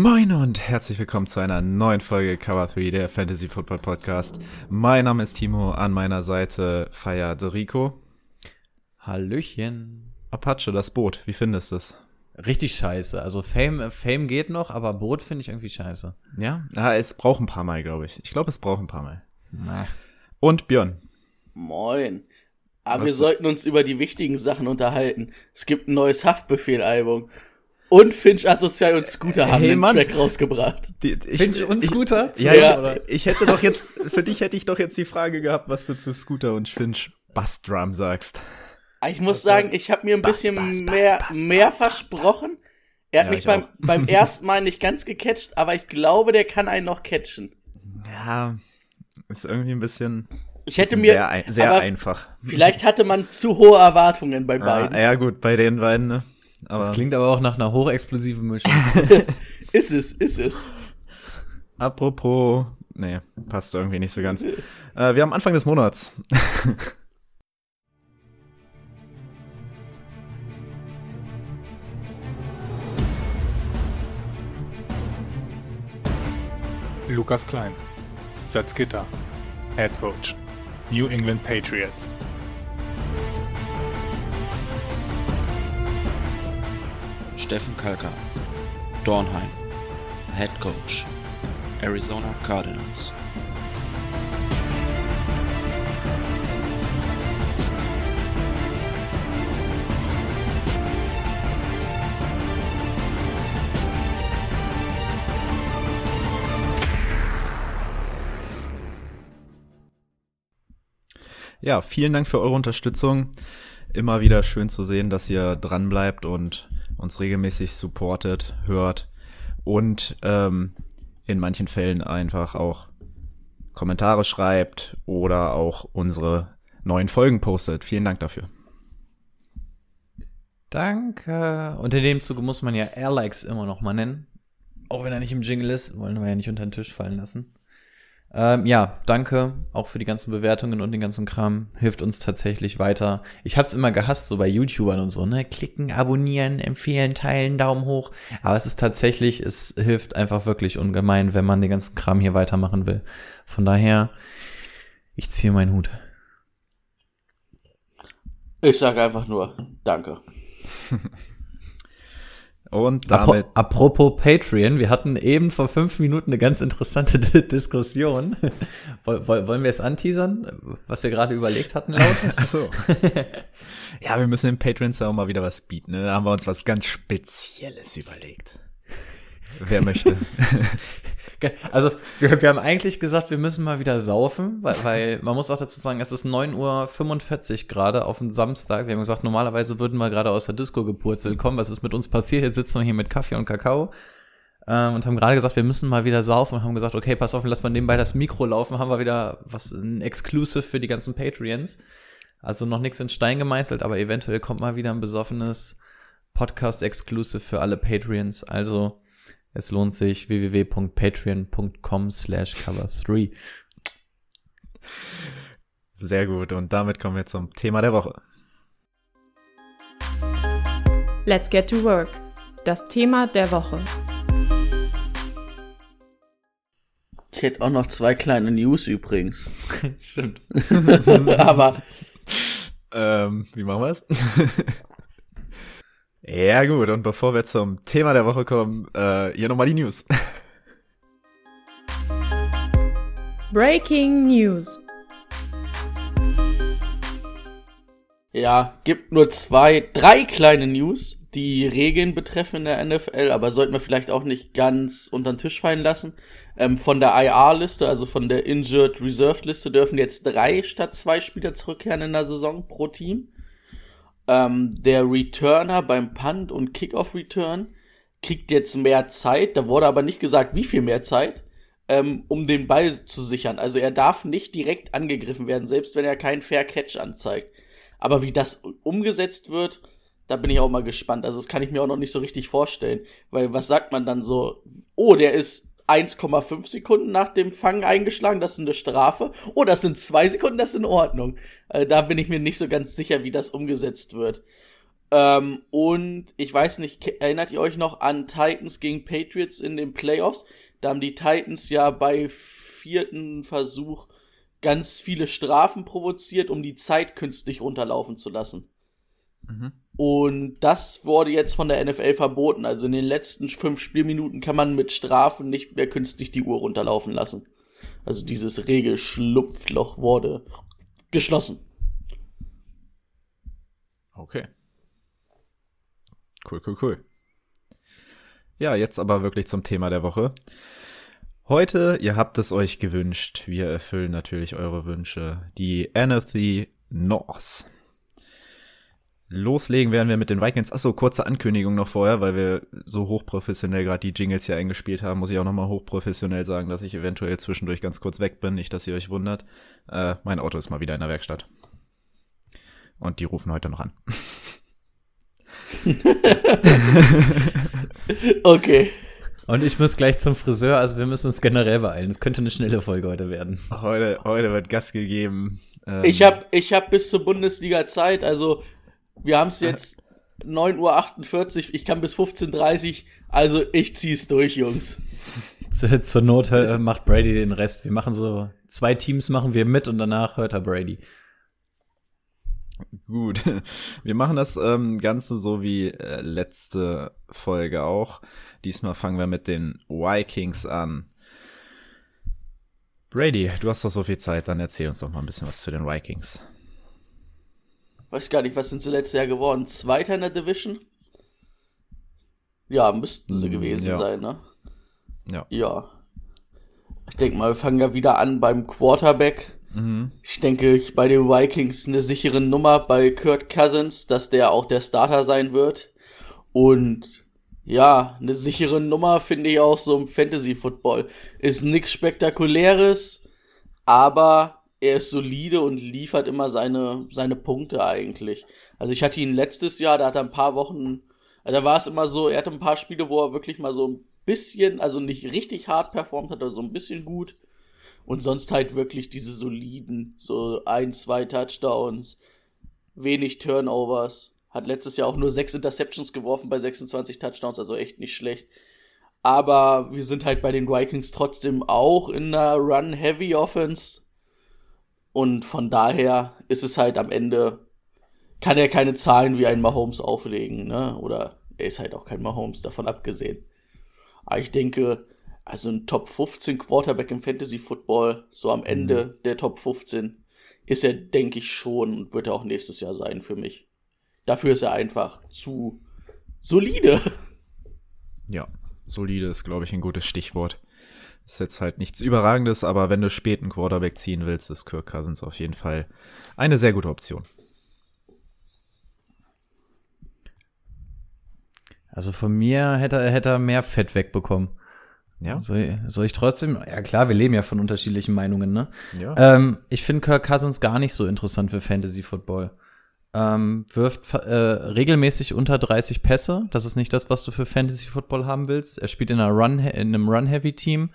Moin und herzlich willkommen zu einer neuen Folge Cover 3 der Fantasy Football Podcast. Mein Name ist Timo, an meiner Seite feiert Rico. Hallöchen. Apache, das Boot, wie findest du es? Richtig scheiße. Also Fame, Fame geht noch, aber Boot finde ich irgendwie scheiße. Ja? ja, es braucht ein paar Mal, glaube ich. Ich glaube, es braucht ein paar Mal. Na. Und Björn. Moin. Aber Was- wir sollten uns über die wichtigen Sachen unterhalten. Es gibt ein neues Haftbefehl-Album. Und Finch Asozial und Scooter haben Hey, den Mann. Track rausgebracht. Die, ich, Finch und ich- Scooter? Ja, Ja. Ich, ich hätte doch jetzt, für dich hätte ich doch jetzt die Frage gehabt, was du zu Scooter und Finch Bassdrum sagst. Ich muss sagen, ich habe mir ein Bass, bisschen Bass, Bass, mehr, Bass, mehr versprochen. Er hat Ja, mich ich beim, auch. beim ersten Mal nicht ganz gecatcht, aber ich glaube, der kann einen noch catchen. Ja, ist irgendwie ein bisschen, Ich hätte mir, sehr, ein, sehr einfach. vielleicht hatte man zu hohe Erwartungen bei Ah, beiden. ja gut, bei den beiden, ne? Aber Das klingt aber auch nach einer hochexplosiven Mischung. Ist es, ist es. Apropos, nee, passt irgendwie nicht so ganz. Äh, wir haben Anfang des Monats. Lukas Klein, Salzgitter, Head Coach, New England Patriots. Steffen Kalka, Dornheim, Head Coach, Arizona Cardinals. Ja, vielen Dank für eure Unterstützung. Immer wieder schön zu sehen, dass ihr dran bleibt und uns regelmäßig supportet, hört und ähm, in manchen Fällen einfach auch Kommentare schreibt oder auch unsere neuen Folgen postet. Vielen Dank dafür. Danke. Und in dem Zuge muss man ja Airlikes immer noch mal nennen. Auch wenn er nicht im Jingle ist, wollen wir ja nicht unter den Tisch fallen lassen. Ähm, ja, danke auch für die ganzen Bewertungen und den ganzen Kram. Hilft uns tatsächlich weiter. Ich hab's immer gehasst, so bei YouTubern und so, ne? Klicken, abonnieren, empfehlen, teilen, Daumen hoch. Aber es ist tatsächlich, es hilft einfach wirklich ungemein, wenn man den ganzen Kram hier weitermachen will. Von daher, ich ziehe meinen Hut. Ich sage einfach nur Danke. Und damit apropos Patreon, wir hatten eben vor fünf Minuten eine ganz interessante Diskussion. Woll, woll, wollen wir es anteasern, was wir gerade überlegt hatten, laut? Achso. ja, wir müssen den Patrons auch mal wieder was bieten. Ne? Da haben wir uns was ganz Spezielles überlegt. Wer möchte? Also, wir, wir haben eigentlich gesagt, wir müssen mal wieder saufen, weil, weil man muss auch dazu sagen, es ist 9.45 Uhr gerade auf dem Samstag. Wir haben gesagt, normalerweise würden wir gerade aus der Disco gepurzelt kommen. Was ist mit uns passiert? Jetzt sitzen wir hier mit Kaffee und Kakao. Ähm, und haben gerade gesagt, wir müssen mal wieder saufen und haben gesagt, okay, pass auf, lass mal nebenbei das Mikro laufen, haben wir wieder was, ein Exclusive für die ganzen Patreons. Also noch nichts in Stein gemeißelt, aber eventuell kommt mal wieder ein besoffenes Podcast-Exclusive für alle Patreons. Also, es lohnt sich www.patreon.com slash cover3. Sehr gut. Und damit kommen wir zum Thema der Woche. Let's get to work. Das Thema der Woche. Ich hätte auch noch zwei kleine News übrigens. Stimmt. Aber Ähm, wie machen wir es? Ja, gut. Und bevor wir zum Thema der Woche kommen, äh, hier nochmal die News. Breaking News. Ja, gibt nur zwei, drei kleine News, die Regeln betreffen in der NFL, aber sollten wir vielleicht auch nicht ganz unter den Tisch fallen lassen. Ähm, von der IR-Liste, also von der Injured Reserve-Liste, dürfen jetzt drei statt zwei Spieler zurückkehren in der Saison pro Team. Ähm, der Returner beim Punt und Kickoff-Return kriegt jetzt mehr Zeit, da wurde aber nicht gesagt, wie viel mehr Zeit, ähm, um den Ball zu sichern. Also er darf nicht direkt angegriffen werden, selbst wenn er keinen Fair Catch anzeigt. Aber wie das umgesetzt wird, da bin ich auch mal gespannt. Also das kann ich mir auch noch nicht so richtig vorstellen. Weil was sagt man dann so? Oh, der ist 1,5 Sekunden nach dem Fang eingeschlagen, das ist eine Strafe. Oh, das sind zwei Sekunden, das ist in Ordnung. Äh, da bin ich mir nicht so ganz sicher, wie das umgesetzt wird. Ähm, und ich weiß nicht, erinnert ihr euch noch an Titans gegen Patriots in den Playoffs? Da haben die Titans ja bei vierten Versuch ganz viele Strafen provoziert, um die Zeit künstlich runterlaufen zu lassen. Mhm. Und das wurde jetzt von der NFL verboten. Also in den letzten fünf Spielminuten kann man mit Strafen nicht mehr künstlich die Uhr runterlaufen lassen. Also dieses Regelschlupfloch wurde geschlossen. Okay. Cool, cool, cool. Ja, jetzt aber wirklich zum Thema der Woche. Heute, ihr habt es euch gewünscht, wir erfüllen natürlich eure Wünsche. Die NFC North. Loslegen werden wir mit den Vikings. Achso, kurze Ankündigung noch vorher, weil wir so hochprofessionell gerade die Jingles hier eingespielt haben, muss ich auch nochmal hochprofessionell sagen, dass ich eventuell zwischendurch ganz kurz weg bin, nicht, dass ihr euch wundert. Äh, mein Auto ist mal wieder in der Werkstatt. Und die rufen heute noch an. okay. Und ich muss gleich zum Friseur, also wir müssen uns generell beeilen. Es könnte eine schnelle Folge heute werden. Heute, heute wird Gas gegeben. Ähm, ich habe ich hab bis zur Bundesliga Zeit, also wir haben es jetzt 9.48 Uhr, ich kann bis 15.30 Uhr, also ich zieh's durch, Jungs. Zur, Not macht Brady den Rest. Wir machen so, zwei Teams machen wir mit und danach hört er Brady. Gut, wir machen das ähm, Ganze so wie äh, letzte Folge auch. Diesmal fangen wir mit den Vikings an. Brady, du hast doch so viel Zeit, dann erzähl uns doch mal ein bisschen was zu den Vikings weiß gar nicht, was sind sie letztes Jahr geworden? Zweiter in der Division? Ja, müssten sie mm, gewesen ja. sein, ne? Ja. Ja. Ich denke mal, wir fangen ja wieder an beim Quarterback. Mhm. Ich denke, ich bei den Vikings eine sichere Nummer bei Kurt Cousins, dass der auch der Starter sein wird. Und ja, eine sichere Nummer finde ich auch so im Fantasy Football. Ist nichts Spektakuläres, aber er ist solide und liefert immer seine, seine Punkte eigentlich. Also ich hatte ihn letztes Jahr, da hat er ein paar Wochen, da war es immer so, er hatte ein paar Spiele, wo er wirklich mal so ein bisschen, also nicht richtig hart performt hat, aber so ein bisschen gut. Und sonst halt wirklich diese soliden, so ein, zwei Touchdowns, wenig Turnovers. Hat letztes Jahr auch nur sechs Interceptions geworfen bei 26 Touchdowns, also echt nicht schlecht. Aber wir sind halt bei den Vikings trotzdem auch in einer Run-Heavy-Offense und von daher ist es halt am Ende, kann er keine Zahlen wie ein Mahomes auflegen, ne? Oder er ist halt auch kein Mahomes, davon abgesehen. Aber ich denke, also ein Top 15 Quarterback im Fantasy Football, so am Ende mhm. der Top 15, ist er, denke ich, schon und wird er auch nächstes Jahr sein für mich. Dafür ist er einfach zu solide. Ja, solide ist, glaube ich, ein gutes Stichwort. Ist jetzt halt nichts Überragendes, aber wenn du spät einen Quarterback ziehen willst, ist Kirk Cousins auf jeden Fall eine sehr gute Option. Also von mir hätte, er hätte er mehr Fett wegbekommen. Ja. Soll, soll ich trotzdem? Ja klar, wir leben ja von unterschiedlichen Meinungen, ne? Ja. Ähm, ich finde Kirk Cousins gar nicht so interessant für Fantasy Football. Ähm, wirft äh, regelmäßig unter 30 Pässe. Das ist nicht das, was du für Fantasy Football haben willst. Er spielt in, einer Run, in einem Run-Heavy-Team.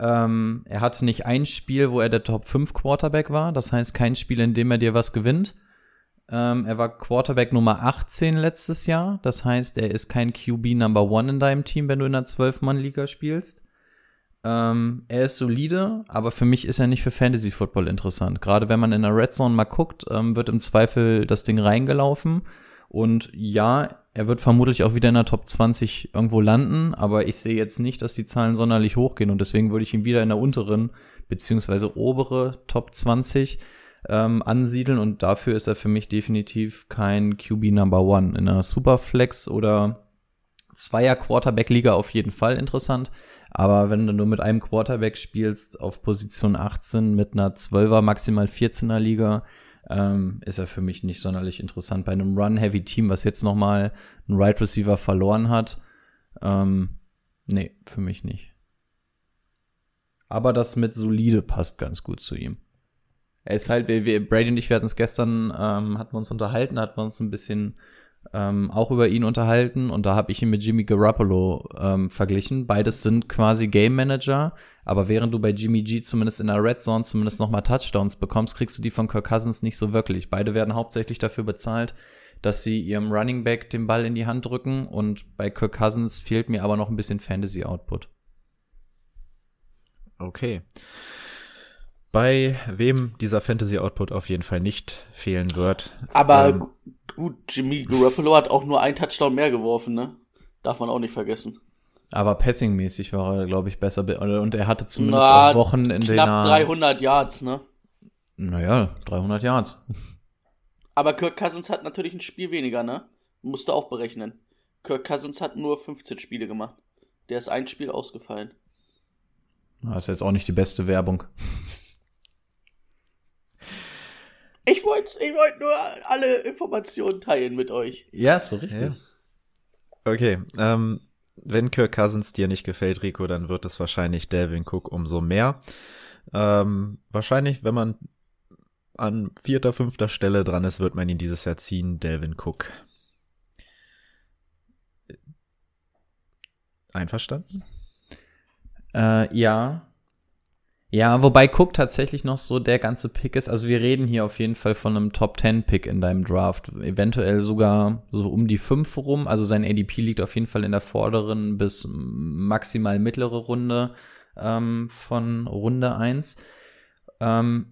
Ähm, er hatte nicht ein Spiel, wo er der Top 5 Quarterback war. Das heißt, kein Spiel, in dem er dir was gewinnt. Ähm, er war Quarterback Nummer 18 letztes Jahr. Das heißt, er ist kein QB Number One in deinem Team, wenn du in einer 12-Mann-Liga spielst. Ähm, er ist solide, aber für mich ist er nicht für Fantasy Football interessant. Gerade wenn man in der Red Zone mal guckt, ähm, wird im Zweifel das Ding reingelaufen. Und ja, er wird vermutlich auch wieder in der Top 20 irgendwo landen, aber ich sehe jetzt nicht, dass die Zahlen sonderlich hochgehen und deswegen würde ich ihn wieder in der unteren beziehungsweise obere Top 20 ähm, ansiedeln und dafür ist er für mich definitiv kein QB Number One. In einer Superflex oder Zweier Quarterback Liga auf jeden Fall interessant, aber wenn du nur mit einem Quarterback spielst auf Position 18 mit einer 12er maximal 14er Liga, ähm, ist er für mich nicht sonderlich interessant. Bei einem Run-Heavy-Team, was jetzt nochmal einen Right Receiver verloren hat, Ähm, nee, für mich nicht. Aber das mit solide passt ganz gut zu ihm. Er ist halt, wir, wir Brady und ich, wir hatten es gestern, ähm, hatten wir uns unterhalten, hatten wir uns ein bisschen ähm, auch über ihn unterhalten und da habe ich ihn mit Jimmy Garoppolo ähm, verglichen. Beides sind quasi Game Manager, aber während du bei Jimmy G zumindest in der Red Zone zumindest nochmal Touchdowns bekommst, kriegst du die von Kirk Cousins nicht so wirklich. Beide werden hauptsächlich dafür bezahlt, dass sie ihrem Running Back den Ball in die Hand drücken und bei Kirk Cousins fehlt mir aber noch ein bisschen Fantasy Output. Okay. Bei wem dieser Fantasy Output auf jeden Fall nicht fehlen wird. Aber ähm, gut, Jimmy Garoppolo hat auch nur einen Touchdown mehr geworfen, ne? Darf man auch nicht vergessen. Aber passingmäßig war er, glaube ich, besser. be- Und er hatte zumindest Na, auch Wochen, in denen Knapp er. 300 Yards, ne? Naja, 300 Yards. Aber Kirk Cousins hat natürlich ein Spiel weniger, ne? Musste auch berechnen. Kirk Cousins hat nur 15 Spiele gemacht. Der ist ein Spiel ausgefallen. Das ist jetzt auch nicht die beste Werbung. Ich wollte ich wollt nur alle Informationen teilen mit euch. Ja, so richtig. Ja. Okay, ähm, wenn Kirk Cousins dir nicht gefällt, Rico, dann wird es wahrscheinlich Delvin Cook umso mehr. Ähm, wahrscheinlich, wenn man an vierter, fünfter Stelle dran ist, wird man ihn dieses Jahr ziehen, Delvin Cook. Einverstanden? Äh, ja. Ja, wobei Cook tatsächlich noch so der ganze Pick ist. Also wir reden hier auf jeden Fall von einem Top 10 Pick in deinem Draft. Eventuell sogar so um die 5 rum. Also sein ADP liegt auf jeden Fall in der vorderen bis maximal mittlere Runde ähm, von Runde 1. Ähm,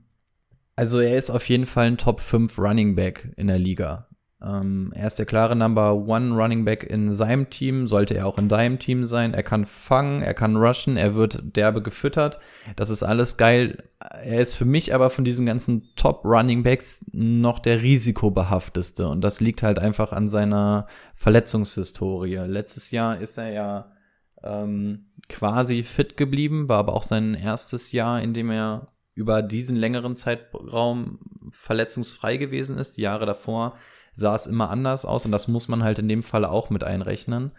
also er ist auf jeden Fall ein Top 5 Running Back in der Liga. Ähm, er ist der klare Number One Running Back in seinem Team, sollte er auch in deinem Team sein. Er kann fangen, er kann rushen, er wird derbe gefüttert. Das ist alles geil. Er ist für mich aber von diesen ganzen Top Running Backs noch der risikobehafteste. Und das liegt halt einfach an seiner Verletzungshistorie. Letztes Jahr ist er ja ähm, quasi fit geblieben, war aber auch sein erstes Jahr, in dem er über diesen längeren Zeitraum verletzungsfrei gewesen ist. Die Jahre davor sah es immer anders aus und das muss man halt in dem Fall auch mit einrechnen.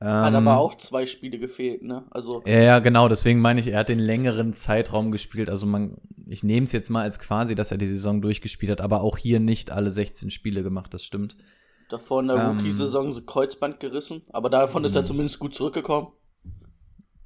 Hat Ähm, aber auch zwei Spiele gefehlt, ne? Also, Ja, ja, genau, deswegen meine ich, er hat den längeren Zeitraum gespielt. Also man, ich nehme es jetzt mal als quasi, dass er die Saison durchgespielt hat, aber auch hier nicht alle 16 Spiele gemacht, das stimmt. davor in der Ähm. Rookie-Saison so Kreuzband gerissen. Aber davon ist er zumindest gut zurückgekommen.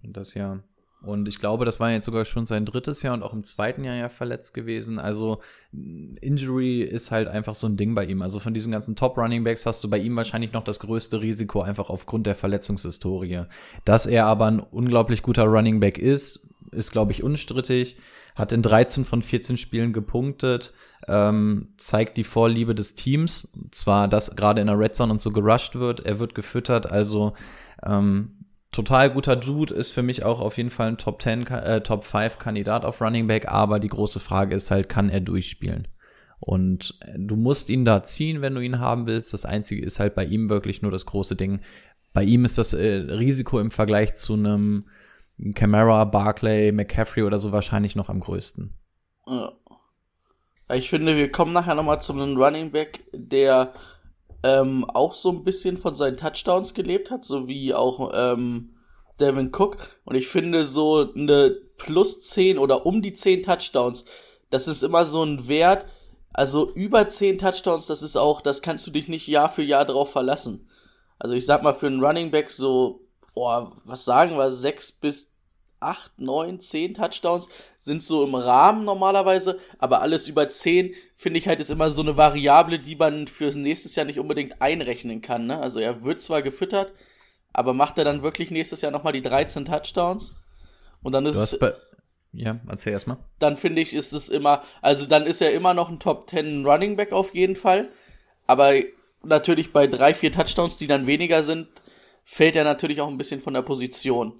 Das Jahr. Und ich glaube, das war jetzt sogar schon sein drittes Jahr und auch im zweiten Jahr ja verletzt gewesen. Also Injury ist halt einfach so ein Ding bei ihm. Also von diesen ganzen Top Running Backs hast du bei ihm wahrscheinlich noch das größte Risiko einfach aufgrund der Verletzungshistorie. Dass er aber ein unglaublich guter Running Back ist, ist glaube ich unstrittig. Hat in 13 von 14 Spielen gepunktet, ähm, zeigt die Vorliebe des Teams. Zwar, dass gerade in der Red Zone und so gerusht wird, er wird gefüttert, also ähm, total guter Dude, ist für mich auch auf jeden Fall ein Top 10, Ka- äh, Top 5 Kandidat auf Running Back, aber die große Frage ist halt, kann er durchspielen? Und äh, du musst ihn da ziehen, wenn du ihn haben willst. Das Einzige ist halt bei ihm wirklich nur das große Ding. Bei ihm ist das äh, Risiko im Vergleich zu einem Camara, Barclay, McCaffrey oder so wahrscheinlich noch am größten. Ja. Ich finde, wir kommen nachher nochmal zu einem Running Back, der ähm, auch so ein bisschen von seinen Touchdowns gelebt hat, so wie auch ähm, Devin Cook. Und ich finde, so eine plus 10 oder um die 10 Touchdowns, das ist immer so ein Wert. Also über 10 Touchdowns, das ist auch, das kannst du dich nicht Jahr für Jahr drauf verlassen. Also ich sag mal, für einen Running Back so, oh, was sagen wir, 6 bis 8, 9, 10 Touchdowns sind so im Rahmen normalerweise, aber alles über 10 finde ich halt ist immer so eine Variable, die man für nächstes Jahr nicht unbedingt einrechnen kann. Ne? Also er wird zwar gefüttert, aber macht er dann wirklich nächstes Jahr nochmal die 13 Touchdowns? Und dann ist es, ja, erzähl erstmal. dann finde ich, ist es immer, also dann ist er immer noch ein Top 10 Running Back auf jeden Fall. Aber natürlich bei drei, vier Touchdowns, die dann weniger sind, fällt er natürlich auch ein bisschen von der Position.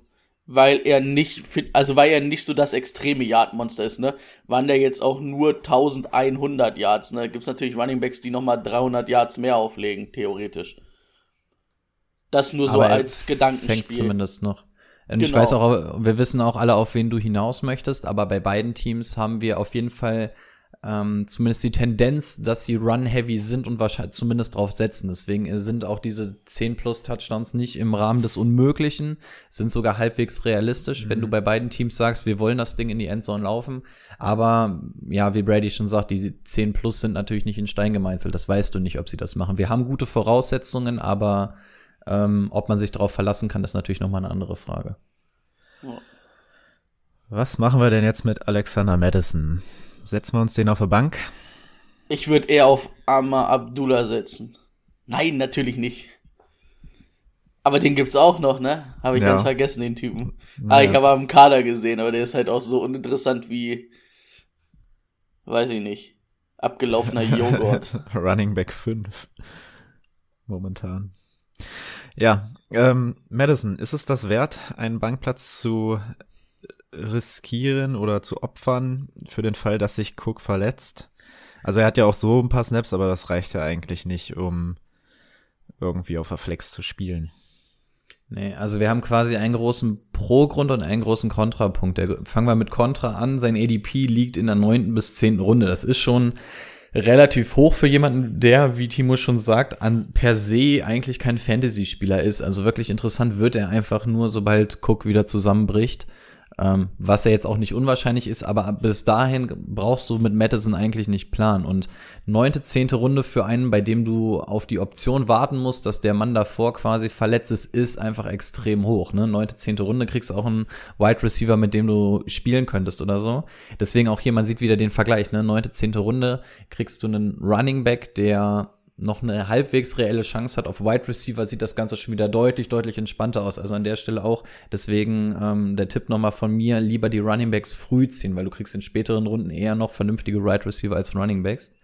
Weil er nicht, also weil er nicht so das extreme Yard-Monster ist, ne? Waren der jetzt auch nur 1100 Yards, ne? Gibt's natürlich Running Backs, die nochmal 300 Yards mehr auflegen, theoretisch. Das nur so als Fängt Gedankenspiel. zumindest noch. Und ich Genau. weiß auch, wir wissen auch alle, auf wen du hinaus möchtest, aber bei beiden Teams haben wir auf jeden Fall ähm, zumindest die Tendenz, dass sie run-heavy sind und wahrscheinlich zumindest drauf setzen. Deswegen sind auch diese 10 plus Touchdowns nicht im Rahmen des Unmöglichen, sind sogar halbwegs realistisch, mhm. wenn du bei beiden Teams sagst, wir wollen das Ding in die Endzone laufen. Aber ja, wie Brady schon sagt, die 10 plus sind natürlich nicht in Stein gemeißelt. Das weißt du nicht, ob sie das machen. Wir haben gute Voraussetzungen, aber ähm, ob man sich darauf verlassen kann, ist natürlich nochmal eine andere Frage. Was machen wir denn jetzt mit Alexander Madison? Setzen wir uns den auf der Bank? Ich würde eher auf Amar Abdullah setzen. Nein, natürlich nicht. Aber den gibt's auch noch, ne? Habe ich ja. ganz vergessen, den Typen. Ah, ich habe am Kader gesehen, aber der ist halt auch so uninteressant wie, weiß ich nicht, abgelaufener Joghurt. Running Back 5. Momentan. Ja, ähm, Madison, ist es das wert, einen Bankplatz zu riskieren oder zu opfern für den Fall, dass sich Cook verletzt. Also er hat ja auch so ein paar Snaps, aber das reicht ja eigentlich nicht, um irgendwie auf der Flex zu spielen. Nee, also wir haben quasi einen großen Pro-Grund und einen großen Kontrapunkt. Fangen wir mit Contra an. Sein ADP liegt in der neunten bis zehnten Runde. Das ist schon relativ hoch für jemanden, der, wie Timo schon sagt, an per se eigentlich kein Fantasy-Spieler ist. Also wirklich interessant wird er einfach nur, sobald Cook wieder zusammenbricht. Ähm, was ja jetzt auch nicht unwahrscheinlich ist, aber bis dahin brauchst du mit Madison eigentlich nicht planen. Und neunte, zehnte Runde für einen, bei dem du auf die Option warten musst, dass der Mann davor quasi verletzt ist, ist einfach extrem hoch. Ne? Neunte, zehnte Runde kriegst auch einen Wide Receiver, mit dem du spielen könntest oder so. Deswegen auch hier, man sieht wieder den Vergleich. Ne? Neunte, zehnte Runde kriegst du einen Running Back, der noch eine halbwegs reelle Chance hat auf Wide Receiver, sieht das Ganze schon wieder deutlich, deutlich entspannter aus. Also an der Stelle auch. Deswegen ähm, der Tipp nochmal von mir, lieber die Running Backs früh ziehen, weil du kriegst in späteren Runden eher noch vernünftige Wide Receiver als Running Backs.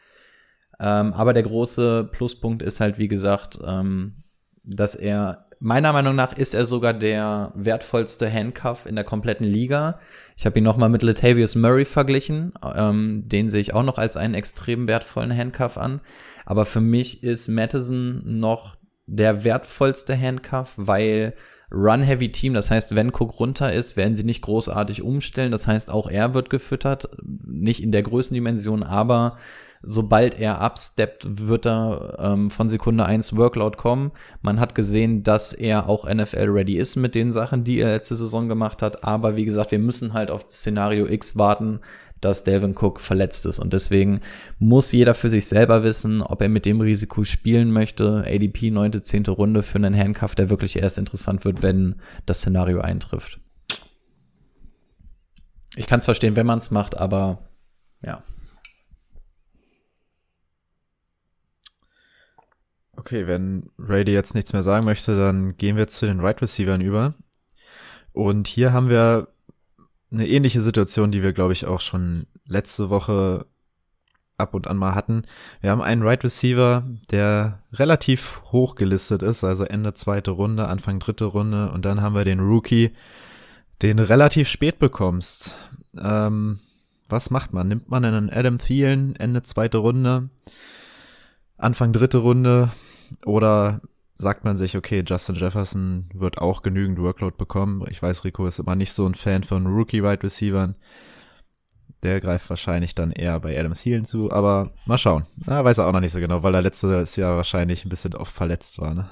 Ähm, aber der große Pluspunkt ist halt, wie gesagt, ähm, dass er, meiner Meinung nach, ist er sogar der wertvollste Handcuff in der kompletten Liga. Ich habe ihn nochmal mit Latavius Murray verglichen. Ähm, den sehe ich auch noch als einen extrem wertvollen Handcuff an. Aber für mich ist Madison noch der wertvollste Handcuff, weil Run-Heavy-Team, das heißt, wenn Cook runter ist, werden sie nicht großartig umstellen. Das heißt, auch er wird gefüttert, nicht in der Größendimension, aber sobald er absteppt, wird er ähm, von Sekunde eins Workload kommen. Man hat gesehen, dass er auch NFL-ready ist mit den Sachen, die er letzte Saison gemacht hat. Aber wie gesagt, wir müssen halt auf Szenario X warten, dass Delvin Cook verletzt ist. Und deswegen muss jeder für sich selber wissen, ob er mit dem Risiko spielen möchte. ADP neunte, zehnte Runde für einen Handcuff, der wirklich erst interessant wird, wenn das Szenario eintrifft. Ich kann es verstehen, wenn man es macht, aber ja. Okay, wenn Brady jetzt nichts mehr sagen möchte, dann gehen wir zu den Right Receivern über. Und hier haben wir eine ähnliche Situation, die wir, glaube ich, auch schon letzte Woche ab und an mal hatten. Wir haben einen Right Receiver, der relativ hoch gelistet ist, also Ende zweite Runde, Anfang dritte Runde. Und dann haben wir den Rookie, den relativ spät bekommst. Ähm, was macht man? Nimmt man einen Adam Thielen Ende zweite Runde, Anfang dritte Runde oder sagt man sich, okay, Justin Jefferson wird auch genügend Workload bekommen. Ich weiß, Rico ist immer nicht so ein Fan von Rookie-Wide Receivern. Der greift wahrscheinlich dann eher bei Adam Thielen zu, aber mal schauen. Ja, weiß er auch noch nicht so genau, weil er letztes Jahr wahrscheinlich ein bisschen oft verletzt war, ne?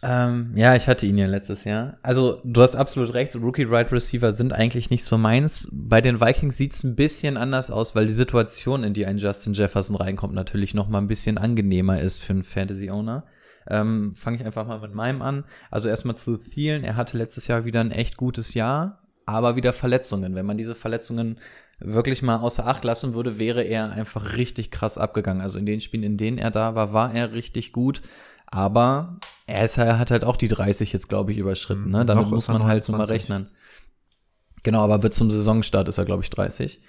Ähm, ja, ich hatte ihn ja letztes Jahr. Also, du hast absolut recht, Rookie-Wide Receiver sind eigentlich nicht so meins. Bei den Vikings sieht's ein bisschen anders aus, weil die Situation, in die ein Justin Jefferson reinkommt, natürlich noch mal ein bisschen angenehmer ist für einen Fantasy-Owner. Ähm, Fange ich einfach mal mit meinem an. Also erstmal zu Thielen. Er hatte letztes Jahr wieder ein echt gutes Jahr, aber wieder Verletzungen. Wenn man diese Verletzungen wirklich mal außer Acht lassen würde, wäre er einfach richtig krass abgegangen. Also in den Spielen, in denen er da war, war er richtig gut. Aber er, ist, er hat halt auch die 30 jetzt, glaube ich, überschritten. Ne? Damit muss man halt so mal rechnen. Genau, aber wird zum Saisonstart ist er, glaube ich, 30.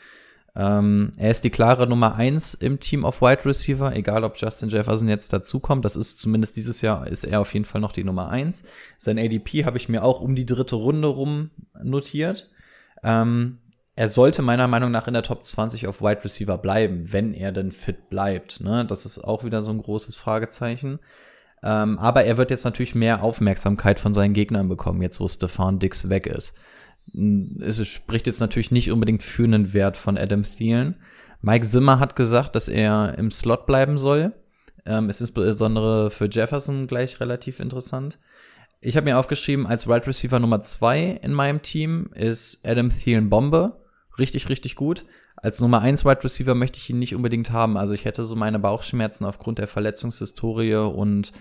Ähm, er ist die klare Nummer eins im Team of Wide Receiver, egal ob Justin Jefferson jetzt dazukommt. Das ist zumindest dieses Jahr ist er auf jeden Fall noch die Nummer eins. Sein ADP habe ich mir auch um die dritte Runde rum notiert. Ähm, er sollte meiner Meinung nach in der Top 20 auf Wide Receiver bleiben, wenn er denn fit bleibt. Ne? Das ist auch wieder so ein großes Fragezeichen. Ähm, aber er wird jetzt natürlich mehr Aufmerksamkeit von seinen Gegnern bekommen, jetzt wo Stefan Dix weg ist es spricht jetzt natürlich nicht unbedingt für einen Wert von Adam Thielen. Mike Zimmer hat gesagt, dass er im Slot bleiben soll. Ähm, ist insbesondere für Jefferson gleich relativ interessant. Ich habe mir aufgeschrieben, als Wide right Receiver Nummer zwei in meinem Team ist Adam Thielen Bombe. Richtig, richtig gut. Als Nummer eins Wide Receiver möchte ich ihn nicht unbedingt haben. Also ich hätte so meine Bauchschmerzen aufgrund der Verletzungshistorie und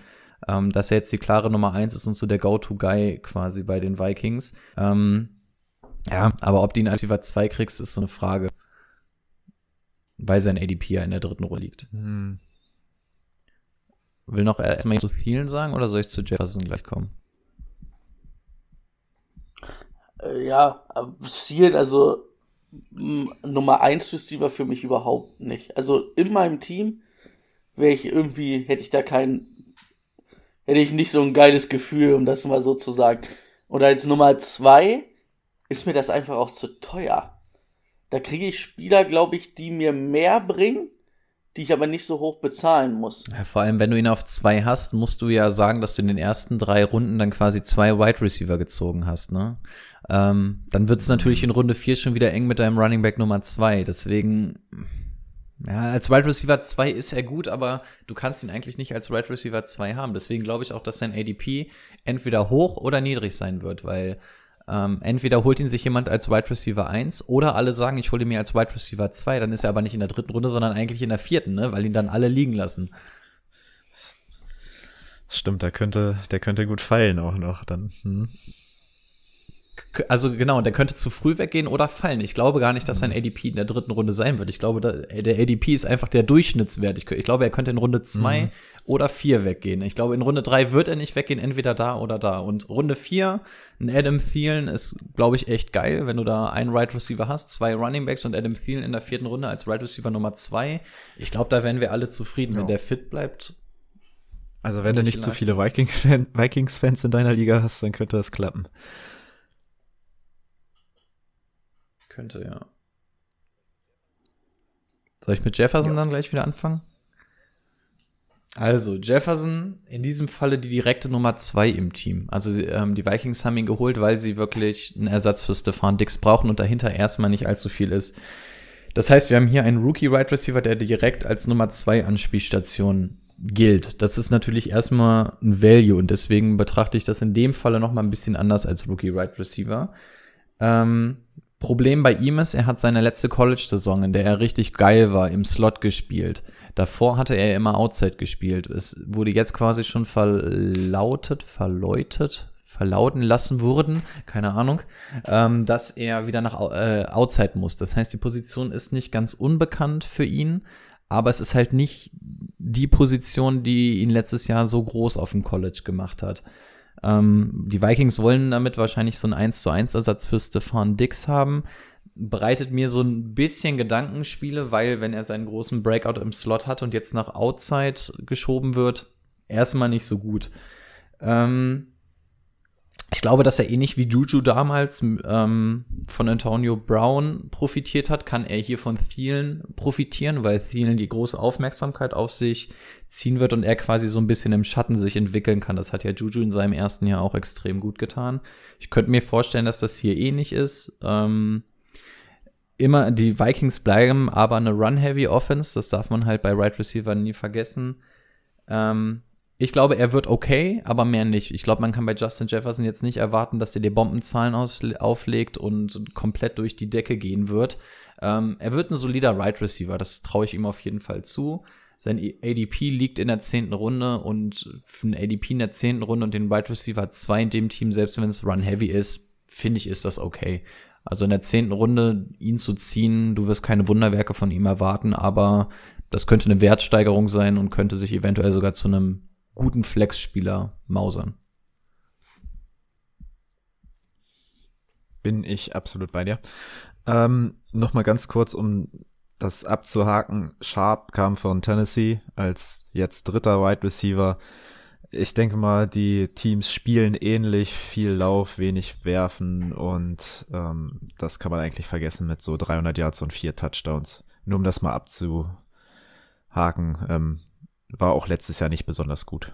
ähm, dass er jetzt die klare Nummer eins ist und so der Go-To-Guy quasi bei den Vikings. Ähm, ja, aber ob du ihn als Receiver 2 kriegst, ist so eine Frage. Weil sein ADP ja in der dritten Rolle liegt. Hm. Will noch erstmal zu vielen sagen oder soll ich zu Jefferson gleich kommen? Äh, ja, Ziel, also Nummer 1 Receiver für mich überhaupt nicht. Also in meinem Team wäre ich irgendwie, hätte ich da kein, hätte ich nicht so ein geiles Gefühl, um das mal so zu sagen. Und als Nummer 2 ist mir das einfach auch zu teuer. Da kriege ich Spieler, glaube ich, die mir mehr bringen, die ich aber nicht so hoch bezahlen muss. Ja, vor allem, wenn du ihn auf zwei hast, musst du ja sagen, dass du in den ersten drei Runden dann quasi zwei Wide Receiver gezogen hast, ne? Ähm, dann wird es natürlich in Runde vier schon wieder eng mit deinem Running Back Nummer zwei. Deswegen, ja, als Wide Receiver 2 ist er gut, aber du kannst ihn eigentlich nicht als Wide Receiver 2 haben. Deswegen glaube ich auch, dass sein ADP entweder hoch oder niedrig sein wird, weil ähm, entweder holt ihn sich jemand als Wide Receiver 1 oder alle sagen, ich hole ihn mir als Wide Receiver 2, dann ist er aber nicht in der dritten Runde, sondern eigentlich in der vierten, ne? weil ihn dann alle liegen lassen. Stimmt, der könnte, der könnte gut fallen auch noch dann. Hm also genau, der könnte zu früh weggehen oder fallen. Ich glaube gar nicht, dass sein ADP in der dritten Runde sein wird. Ich glaube, der ADP ist einfach der Durchschnittswert. Ich, glaube, er könnte in Runde zwei mhm. Oder vier weggehen. Ich glaube, in Runde drei wird er nicht weggehen, entweder da oder da. Und Runde vier, ein Adam Thielen ist, glaube ich, echt geil, wenn du da einen Right Receiver hast, zwei Running Backs und Adam Thielen in der vierten Runde als Right Receiver Nummer zwei. Ich glaube, da wären wir alle zufrieden, ja. wenn der fit bleibt. Also wenn du nicht zu viele Vikings-Fans in deiner Liga hast, dann könnte das klappen. Könnte, ja. Soll ich mit Jefferson ja. dann gleich wieder anfangen? Also, Jefferson, in diesem Falle die direkte Nummer zwei im Team. Also, ähm, die Vikings haben ihn geholt, weil sie wirklich einen Ersatz für Stefan Dix brauchen und dahinter erstmal nicht allzu viel ist. Das heißt, wir haben hier einen Rookie Right Receiver, der direkt als Nummer zwei Anspielstation gilt. Das ist natürlich erstmal ein Value und deswegen betrachte ich das in dem Falle nochmal ein bisschen anders als Rookie Right Receiver. Ähm, Problem bei ihm ist, er hat seine letzte College-Saison, in der er richtig geil war, im Slot gespielt. Davor hatte er immer Outside gespielt. Es wurde jetzt quasi schon verlautet, verläutet, verlauten lassen wurden, keine Ahnung, ähm, dass er wieder nach äh, Outside muss. Das heißt, die Position ist nicht ganz unbekannt für ihn, aber es ist halt nicht die Position, die ihn letztes Jahr so groß auf dem College gemacht hat. Ähm, die Vikings wollen damit wahrscheinlich so einen 1 zu 1 Ersatz für Stefan Dix haben. Bereitet mir so ein bisschen Gedankenspiele, weil wenn er seinen großen Breakout im Slot hat und jetzt nach Outside geschoben wird, erstmal nicht so gut. Ähm, ich glaube, dass er ähnlich wie Juju damals ähm, von Antonio Brown profitiert hat, kann er hier von Thielen profitieren, weil Thielen die große Aufmerksamkeit auf sich ziehen wird und er quasi so ein bisschen im Schatten sich entwickeln kann. Das hat ja Juju in seinem ersten Jahr auch extrem gut getan. Ich könnte mir vorstellen, dass das hier ähnlich ist. Ähm, immer, die Vikings bleiben aber eine Run-Heavy Offense, das darf man halt bei Right Receiver nie vergessen. Ähm, ich glaube, er wird okay, aber mehr nicht. Ich glaube, man kann bei Justin Jefferson jetzt nicht erwarten, dass er dir Bombenzahlen auflegt und komplett durch die Decke gehen wird. Ähm, er wird ein solider Right Receiver, das traue ich ihm auf jeden Fall zu. Sein ADP liegt in der zehnten Runde und für einen ADP in der zehnten Runde und den Wide Receiver 2 in dem Team, selbst wenn es Run Heavy ist, finde ich, ist das okay. Also in der zehnten Runde ihn zu ziehen, du wirst keine Wunderwerke von ihm erwarten, aber das könnte eine Wertsteigerung sein und könnte sich eventuell sogar zu einem guten Flex-Spieler mausern. Bin ich absolut bei dir. Ähm, Nochmal ganz kurz, um das abzuhaken. Sharp kam von Tennessee als jetzt dritter Wide Receiver. Ich denke mal, die Teams spielen ähnlich, viel Lauf, wenig werfen und ähm, das kann man eigentlich vergessen mit so 300 Yards und vier Touchdowns. Nur um das mal abzuhaken, ähm, war auch letztes Jahr nicht besonders gut.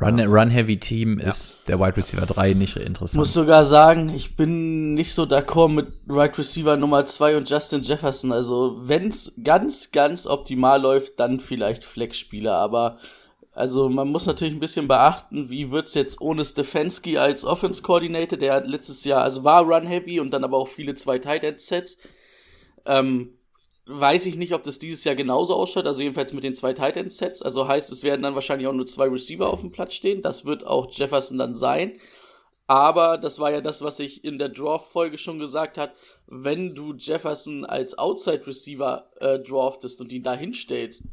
Run, Run Heavy Team ist der Wide Receiver 3 nicht interessant. muss sogar sagen, ich bin nicht so d'accord mit Right Receiver Nummer 2 und Justin Jefferson. Also, wenn's ganz, ganz optimal läuft, dann vielleicht Flex-Spieler. Aber, also, man muss natürlich ein bisschen beachten, wie wird's jetzt ohne Stefanski als Offense Coordinator, der hat letztes Jahr, also war Run Heavy und dann aber auch viele zwei Tight End Sets. Ähm, weiß ich nicht, ob das dieses Jahr genauso ausschaut, also jedenfalls mit den zwei Tight End Sets. Also heißt, es werden dann wahrscheinlich auch nur zwei Receiver auf dem Platz stehen. Das wird auch Jefferson dann sein. Aber das war ja das, was ich in der Draft-Folge schon gesagt hat. Wenn du Jefferson als Outside Receiver äh, draftest und ihn da hinstellst,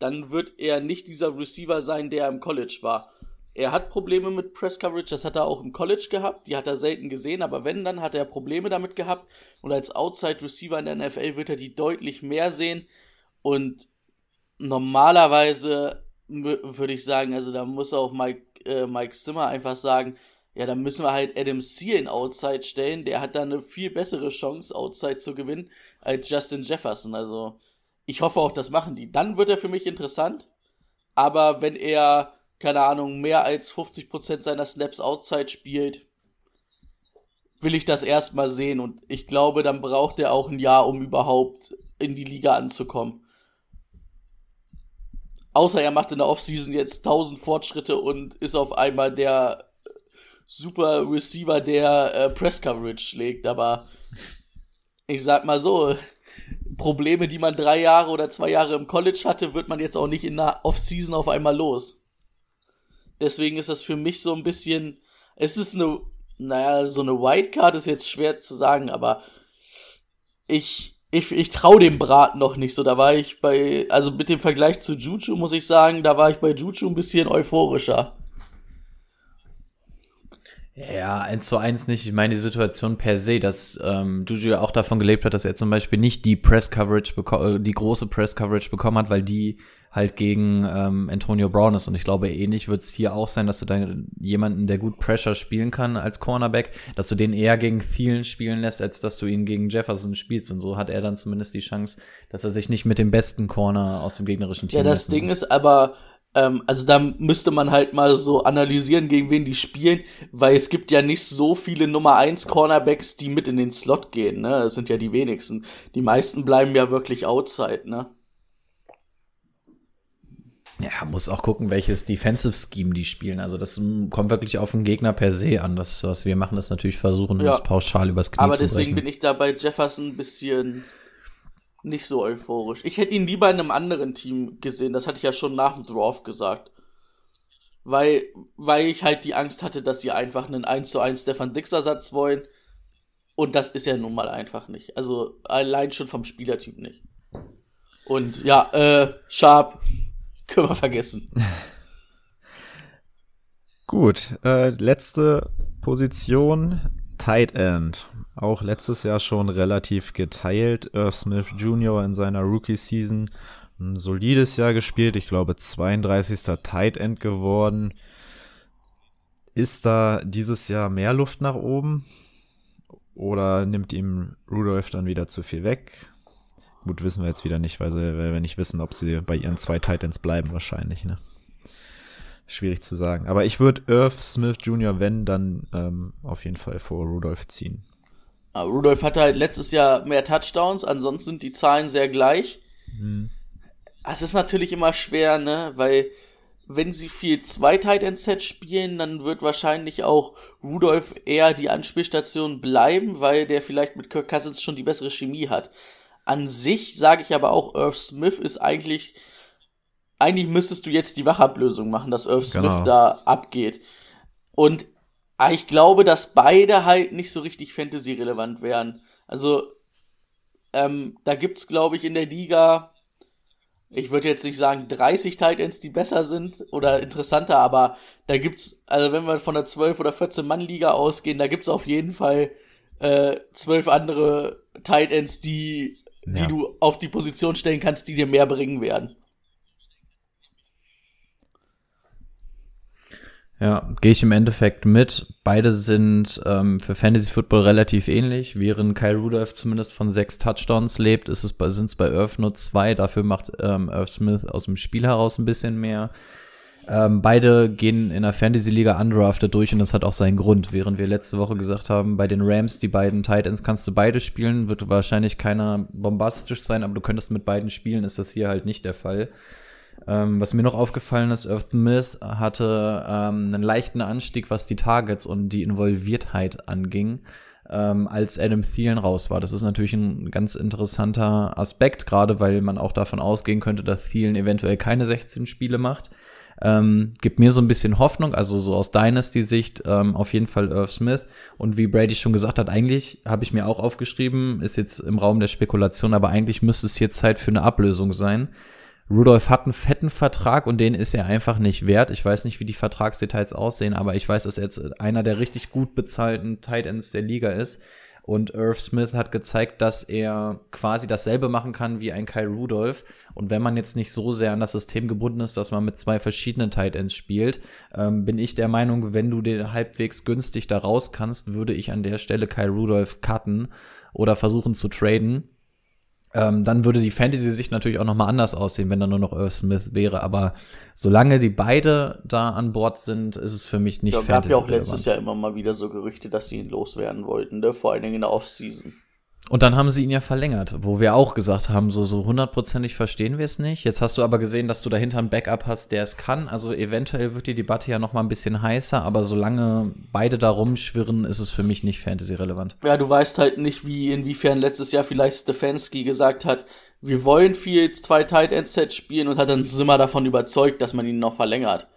dann wird er nicht dieser Receiver sein, der im College war. Er hat Probleme mit Press Coverage, das hat er auch im College gehabt, die hat er selten gesehen, aber wenn, dann hat er Probleme damit gehabt. Und als Outside Receiver in der NFL wird er die deutlich mehr sehen. Und normalerweise würde ich sagen, also da muss auch Mike, äh, Mike Zimmer einfach sagen, ja, dann müssen wir halt Adam Seal in Outside stellen, der hat da eine viel bessere Chance, Outside zu gewinnen, als Justin Jefferson, also ich hoffe auch, das machen die. Dann wird er für mich interessant, aber wenn er keine Ahnung, mehr als 50% seiner Snaps outside spielt, will ich das erstmal sehen. Und ich glaube, dann braucht er auch ein Jahr, um überhaupt in die Liga anzukommen. Außer er macht in der Offseason jetzt 1000 Fortschritte und ist auf einmal der super Receiver, der äh, Press Coverage schlägt. Aber ich sag mal so, Probleme, die man drei Jahre oder zwei Jahre im College hatte, wird man jetzt auch nicht in der Offseason auf einmal los. Deswegen ist das für mich so ein bisschen, es ist eine, naja, so eine Wildcard ist jetzt schwer zu sagen, aber ich, ich, ich traue dem Brat noch nicht so. Da war ich bei, also mit dem Vergleich zu Juju muss ich sagen, da war ich bei Juju ein bisschen euphorischer. Ja, eins zu eins nicht. Ich meine, die Situation per se, dass ähm, Juju auch davon gelebt hat, dass er zum Beispiel nicht die Press Coverage äh, die große Press Coverage bekommen hat, weil die halt gegen ähm, Antonio Brown ist. Und ich glaube, ähnlich wird es hier auch sein, dass du da jemanden, der gut Pressure spielen kann als Cornerback, dass du den eher gegen Thielen spielen lässt, als dass du ihn gegen Jefferson spielst. Und so hat er dann zumindest die Chance, dass er sich nicht mit dem besten Corner aus dem gegnerischen Team Ja, das Ding muss. ist aber, ähm, also da müsste man halt mal so analysieren, gegen wen die spielen, weil es gibt ja nicht so viele Nummer 1 Cornerbacks, die mit in den Slot gehen, ne? Das sind ja die wenigsten. Die meisten bleiben ja wirklich outside, ne? Ja, muss auch gucken, welches Defensive Scheme die spielen. Also das kommt wirklich auf den Gegner per se an. Das, was wir machen, ist natürlich versuchen, ja. das pauschal übers Knie Aber zu deswegen bin ich da bei Jefferson ein bisschen nicht so euphorisch. Ich hätte ihn lieber in einem anderen Team gesehen. Das hatte ich ja schon nach dem Draft gesagt. Weil, weil ich halt die Angst hatte, dass sie einfach einen 1 zu 1 Stefan Dix Ersatz wollen. Und das ist ja nun mal einfach nicht. Also allein schon vom Spielertyp nicht. Und ja, äh, Sharp, können wir vergessen. Gut, äh, letzte Position, Tight End. Auch letztes Jahr schon relativ geteilt. Irv Smith Jr. in seiner Rookie-Season ein solides Jahr gespielt. Ich glaube 32. Tight End geworden. Ist da dieses Jahr mehr Luft nach oben? Oder nimmt ihm Rudolph dann wieder zu viel weg? Gut, wissen wir jetzt wieder nicht, weil, sie, weil wir nicht wissen, ob sie bei ihren zwei Titans bleiben wahrscheinlich, ne? Schwierig zu sagen. Aber ich würde Irv Smith Jr., wenn, dann ähm, auf jeden Fall vor Rudolph ziehen. Aber ah, Rudolph hatte halt letztes Jahr mehr Touchdowns, ansonsten sind die Zahlen sehr gleich. Hm. Es ist natürlich immer schwer, ne? Weil wenn sie viel zwei Tight End Sets spielen, dann wird wahrscheinlich auch Rudolph eher die Anspielstation bleiben, weil der vielleicht mit Kirk Cousins schon die bessere Chemie hat. An sich sage ich aber auch, Irv Smith ist eigentlich, eigentlich müsstest du jetzt die Wachablösung machen, dass Irv Smith genau. da abgeht. Und ah, ich glaube, dass beide halt nicht so richtig Fantasy-relevant wären. Also, ähm, da gibt's, glaube ich, in der Liga, ich würde jetzt nicht sagen 30 Titans, die besser sind oder interessanter, aber da gibt's, also wenn wir von der 12 oder 14 Mann Liga ausgehen, da gibt's auf jeden Fall äh, zwölf andere Titans, die die ja. du auf die Position stellen kannst, die dir mehr bringen werden. Ja, gehe ich im Endeffekt mit. Beide sind ähm, für Fantasy Football relativ ähnlich. Während Kyle Rudolph zumindest von sechs Touchdowns lebt, ist es bei, sind es bei Irv nur zwei. Dafür macht ähm, Irv Smith aus dem Spiel heraus ein bisschen mehr. Ähm, beide gehen in der Fantasy-Liga undrafted durch und das hat auch seinen Grund. Während wir letzte Woche gesagt haben, bei den Rams, die beiden Titans kannst du beide spielen, wird wahrscheinlich keiner bombastisch sein, aber du könntest mit beiden spielen, ist das hier halt nicht der Fall. Ähm, was mir noch aufgefallen ist, Earth Smith hatte ähm, einen leichten Anstieg, was die Targets und die Involviertheit anging, ähm, als Adam Thielen raus war. Das ist natürlich ein ganz interessanter Aspekt, gerade weil man auch davon ausgehen könnte, dass Thielen eventuell keine 16 Spiele macht. Ähm, gibt mir so ein bisschen Hoffnung, also so aus Dynasty-Sicht ähm, auf jeden Fall Irv Smith. Und wie Brady schon gesagt hat, eigentlich habe ich mir auch aufgeschrieben, ist jetzt im Raum der Spekulation, aber eigentlich müsste es hier Zeit für eine Ablösung sein. Rudolph hat einen fetten Vertrag und den ist er einfach nicht wert. Ich weiß nicht, wie die Vertragsdetails aussehen, aber ich weiß, dass er jetzt einer der richtig gut bezahlten Tight Ends der Liga ist. Und Irv Smith hat gezeigt, dass er quasi dasselbe machen kann wie ein Kyle Rudolph. Und wenn man jetzt nicht so sehr an das System gebunden ist, dass man mit zwei verschiedenen Tight Ends spielt, ähm, bin ich der Meinung, wenn du den halbwegs günstig da raus kannst, würde ich an der Stelle Kyle Rudolph cutten oder versuchen zu traden ähm, dann würde die Fantasy-Sicht natürlich auch nochmal anders aussehen, wenn da nur noch Earth Smith wäre. Aber solange die beide da an Bord sind, ist es für mich nicht ja, Fantasy. Es gab ja auch letztes Jahr immer mal wieder so Gerüchte, dass sie ihn loswerden wollten, ne? vor allen Dingen in der Offseason. Und dann haben sie ihn ja verlängert, wo wir auch gesagt haben, so so hundertprozentig verstehen wir es nicht. Jetzt hast du aber gesehen, dass du dahinter ein Backup hast, der es kann. Also eventuell wird die Debatte ja noch mal ein bisschen heißer, aber solange beide da rumschwirren, ist es für mich nicht Fantasy relevant. Ja, du weißt halt nicht, wie inwiefern letztes Jahr vielleicht Stefanski gesagt hat, wir wollen Fields zwei Tight End Sets spielen und hat dann Zimmer davon überzeugt, dass man ihn noch verlängert.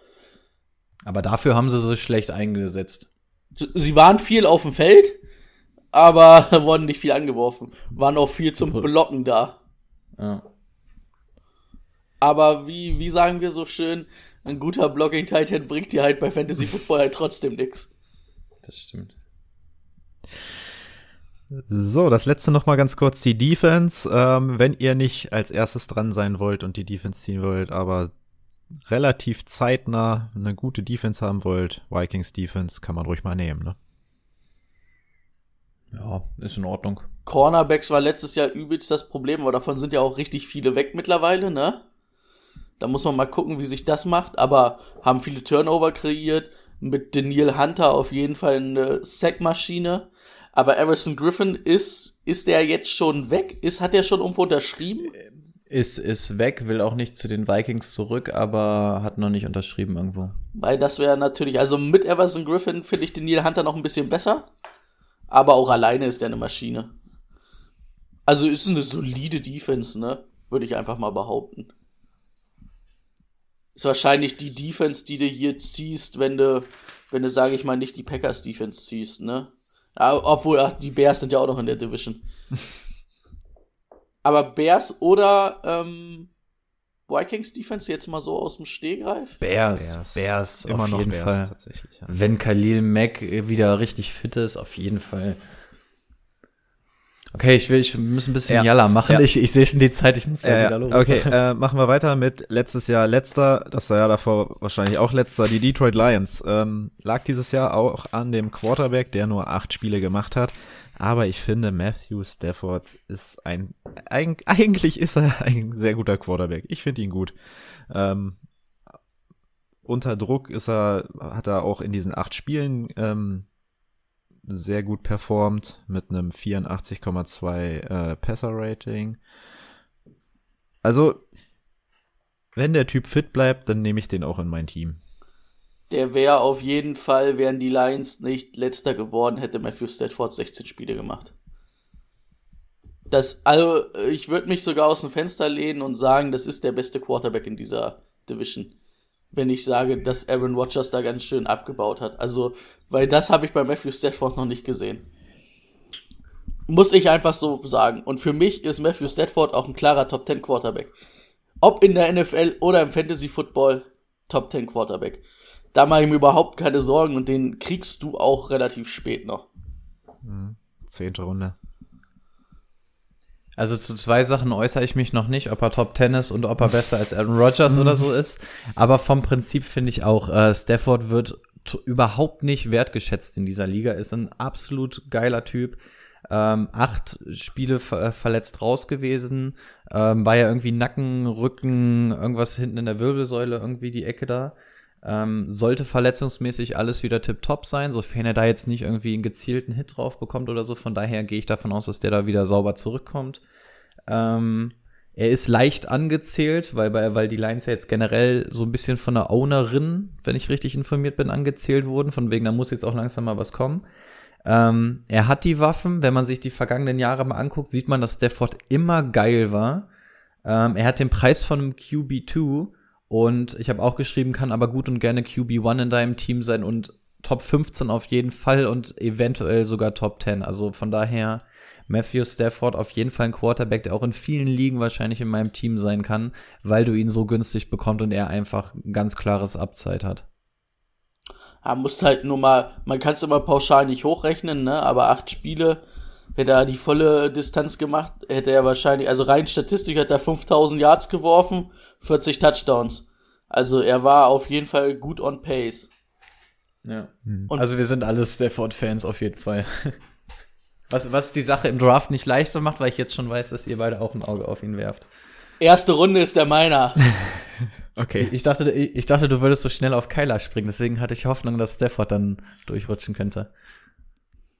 Aber dafür haben sie sich schlecht eingesetzt. Sie waren viel auf dem Feld, aber wurden nicht viel angeworfen. Waren auch viel zum Blocken da. Ja. Aber wie, wie sagen wir so schön, ein guter Blocking Titan bringt dir halt bei Fantasy Football halt trotzdem nix. Das stimmt. So, das letzte noch mal ganz kurz die Defense. Ähm, wenn ihr nicht als erstes dran sein wollt und die Defense ziehen wollt, aber relativ zeitnah eine gute Defense haben wollt, Vikings Defense kann man ruhig mal nehmen, ne? Ja, ist in Ordnung. Cornerbacks war letztes Jahr übelst das Problem, aber davon sind ja auch richtig viele weg mittlerweile, ne? Da muss man mal gucken, wie sich das macht, aber haben viele Turnover kreiert. Mit Daniel Hunter auf jeden Fall eine Sackmaschine. Aber Everson Griffin ist, ist der jetzt schon weg? Ist, hat der schon irgendwo unterschrieben? Ist, ist weg, will auch nicht zu den Vikings zurück, aber hat noch nicht unterschrieben irgendwo. Weil das wäre natürlich, also mit Everson Griffin finde ich Daniel Hunter noch ein bisschen besser. Aber auch alleine ist er eine Maschine. Also ist eine solide Defense, ne? Würde ich einfach mal behaupten. Ist wahrscheinlich die Defense, die du hier ziehst, wenn du, wenn du, sage ich mal, nicht die Packers Defense ziehst, ne? Ja, obwohl, ach, die Bears sind ja auch noch in der Division. Aber Bears oder ähm, Vikings Defense jetzt mal so aus dem Stehgreif? Bears, Bears, Bears immer auf noch jeden Bears, Fall. Tatsächlich, ja. Wenn Khalil Mack wieder richtig fit ist, auf jeden Fall. Okay, ich will, ich muss ein bisschen ja. Jalla machen. Ja. Ich, ich sehe schon die Zeit, ich muss mal äh, wieder los. Okay, äh, machen wir weiter mit letztes Jahr letzter, das war ja davor wahrscheinlich auch letzter, die Detroit Lions. Ähm, lag dieses Jahr auch an dem Quarterback, der nur acht Spiele gemacht hat. Aber ich finde, Matthew Stafford ist ein, ein eigentlich ist er ein sehr guter Quarterback. Ich finde ihn gut. Ähm, unter Druck ist er, hat er auch in diesen acht Spielen ähm, sehr gut performt mit einem 84,2 äh, Passer-Rating. Also, wenn der Typ fit bleibt, dann nehme ich den auch in mein Team der wäre auf jeden Fall, wären die Lions nicht letzter geworden, hätte Matthew Stafford 16 Spiele gemacht. Das, also, ich würde mich sogar aus dem Fenster lehnen und sagen, das ist der beste Quarterback in dieser Division. Wenn ich sage, dass Aaron Rodgers da ganz schön abgebaut hat. Also, weil das habe ich bei Matthew Stafford noch nicht gesehen. Muss ich einfach so sagen. Und für mich ist Matthew Stafford auch ein klarer Top 10 Quarterback. Ob in der NFL oder im Fantasy Football, Top 10 Quarterback. Da mache ich mir überhaupt keine Sorgen und den kriegst du auch relativ spät noch. Hm, zehnte Runde. Also zu zwei Sachen äußere ich mich noch nicht, ob er Top Ten ist und ob er besser als Aaron Rodgers oder so ist. Aber vom Prinzip finde ich auch, äh, Stafford wird überhaupt nicht wertgeschätzt in dieser Liga, ist ein absolut geiler Typ. Ähm, acht Spiele ver äh, verletzt raus gewesen, ähm, war ja irgendwie Nacken, Rücken, irgendwas hinten in der Wirbelsäule, irgendwie die Ecke da. Ähm, sollte verletzungsmäßig alles wieder tipptopp sein, sofern er da jetzt nicht irgendwie einen gezielten Hit drauf bekommt oder so. Von daher gehe ich davon aus, dass der da wieder sauber zurückkommt. Ähm, er ist leicht angezählt, weil, weil, die Lions ja jetzt generell so ein bisschen von der Ownerin, wenn ich richtig informiert bin, angezählt wurden. Von wegen, da muss jetzt auch langsam mal was kommen. Ähm, er hat die Waffen. Wenn man sich die vergangenen Jahre mal anguckt, sieht man, dass Stafford immer geil war. Ähm, er hat den Preis von einem QB2 und ich habe auch geschrieben, kann aber gut und gerne QB1 in deinem Team sein und Top 15 auf jeden Fall und eventuell sogar Top 10. Also von daher Matthew Stafford auf jeden Fall ein Quarterback, der auch in vielen Ligen wahrscheinlich in meinem Team sein kann, weil du ihn so günstig bekommst und er einfach ein ganz klares Upside hat. Ja, muss halt nur mal, man kann es immer pauschal nicht hochrechnen, ne? Aber acht Spiele, hätte er die volle Distanz gemacht, hätte er wahrscheinlich, also rein Statistik hat er 5000 Yards geworfen 40 Touchdowns. Also er war auf jeden Fall gut on pace. Ja. Und also wir sind alle Stafford-Fans auf jeden Fall. Was, was die Sache im Draft nicht leichter macht, weil ich jetzt schon weiß, dass ihr beide auch ein Auge auf ihn werft. Erste Runde ist der meiner. okay. Ich dachte, ich dachte, du würdest so schnell auf Kyler springen, deswegen hatte ich Hoffnung, dass Stafford dann durchrutschen könnte.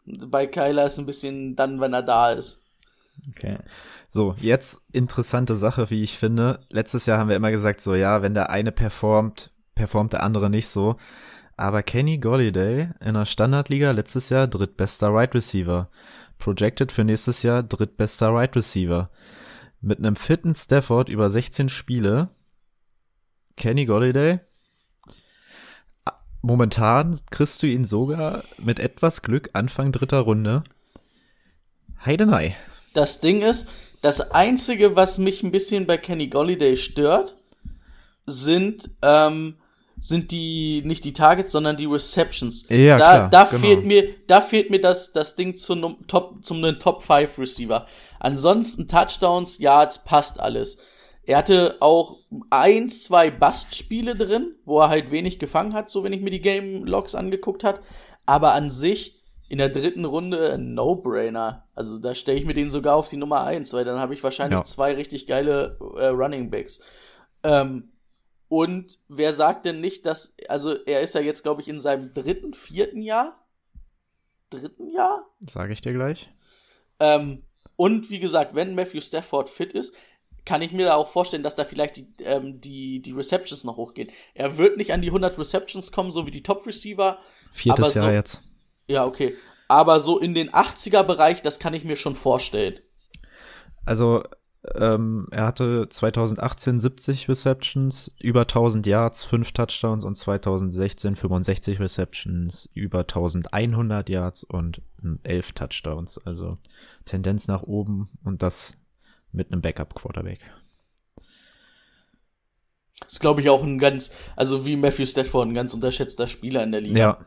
Bei Kyler ist ein bisschen dann, wenn er da ist. Okay. So, jetzt interessante Sache, wie ich finde. Letztes Jahr haben wir immer gesagt, so ja, wenn der eine performt, performt der andere nicht so. Aber Kenny Golliday in der Standardliga letztes Jahr drittbester Right Receiver. Projected für nächstes Jahr drittbester Right Receiver. Mit einem fitten Stafford über 16 Spiele. Kenny Golliday. Momentan kriegst du ihn sogar mit etwas Glück Anfang dritter Runde. Heidenei. Das Ding ist, das Einzige, was mich ein bisschen bei Kenny Golliday stört, sind, ähm, sind die, nicht die Targets, sondern die Receptions. Ja, da, klar, da genau. fehlt mir, da fehlt mir das, das Ding zum Top, zum Top 5 Receiver. Ansonsten Touchdowns, Yards, passt alles. Er hatte auch ein, zwei Bust-Spiele drin, wo er halt wenig gefangen hat, so wenn ich mir die Game Logs angeguckt hat. Aber an sich in der dritten Runde ein No-Brainer. Also da stelle ich mir den sogar auf die Nummer eins, weil dann habe ich wahrscheinlich Ja. zwei richtig geile äh, Running Backs. Ähm, und wer sagt denn nicht, dass, also er ist ja jetzt, glaube ich, in seinem dritten, vierten Jahr? Dritten Jahr? Sage ich dir gleich. Ähm, und wie gesagt, wenn Matthew Stafford fit ist, kann ich mir da auch vorstellen, dass da vielleicht die, ähm, die, die Receptions noch hochgehen. Er wird nicht an die 100 Receptions kommen, so wie die Top-Receiver. Viertes Jahr so- jetzt. Ja, okay. Aber so in den 80er-Bereich, das kann ich mir schon vorstellen. Also, ähm, er hatte 2018 70 Receptions, über 1000 Yards, 5 Touchdowns und 2016 65 Receptions, über 1100 Yards und 11 Touchdowns. Also Tendenz nach oben und das mit einem Backup-Quarterback. Ist, glaube ich, auch ein ganz, also wie Matthew Stafford, ein ganz unterschätzter Spieler in der Liga. Ja,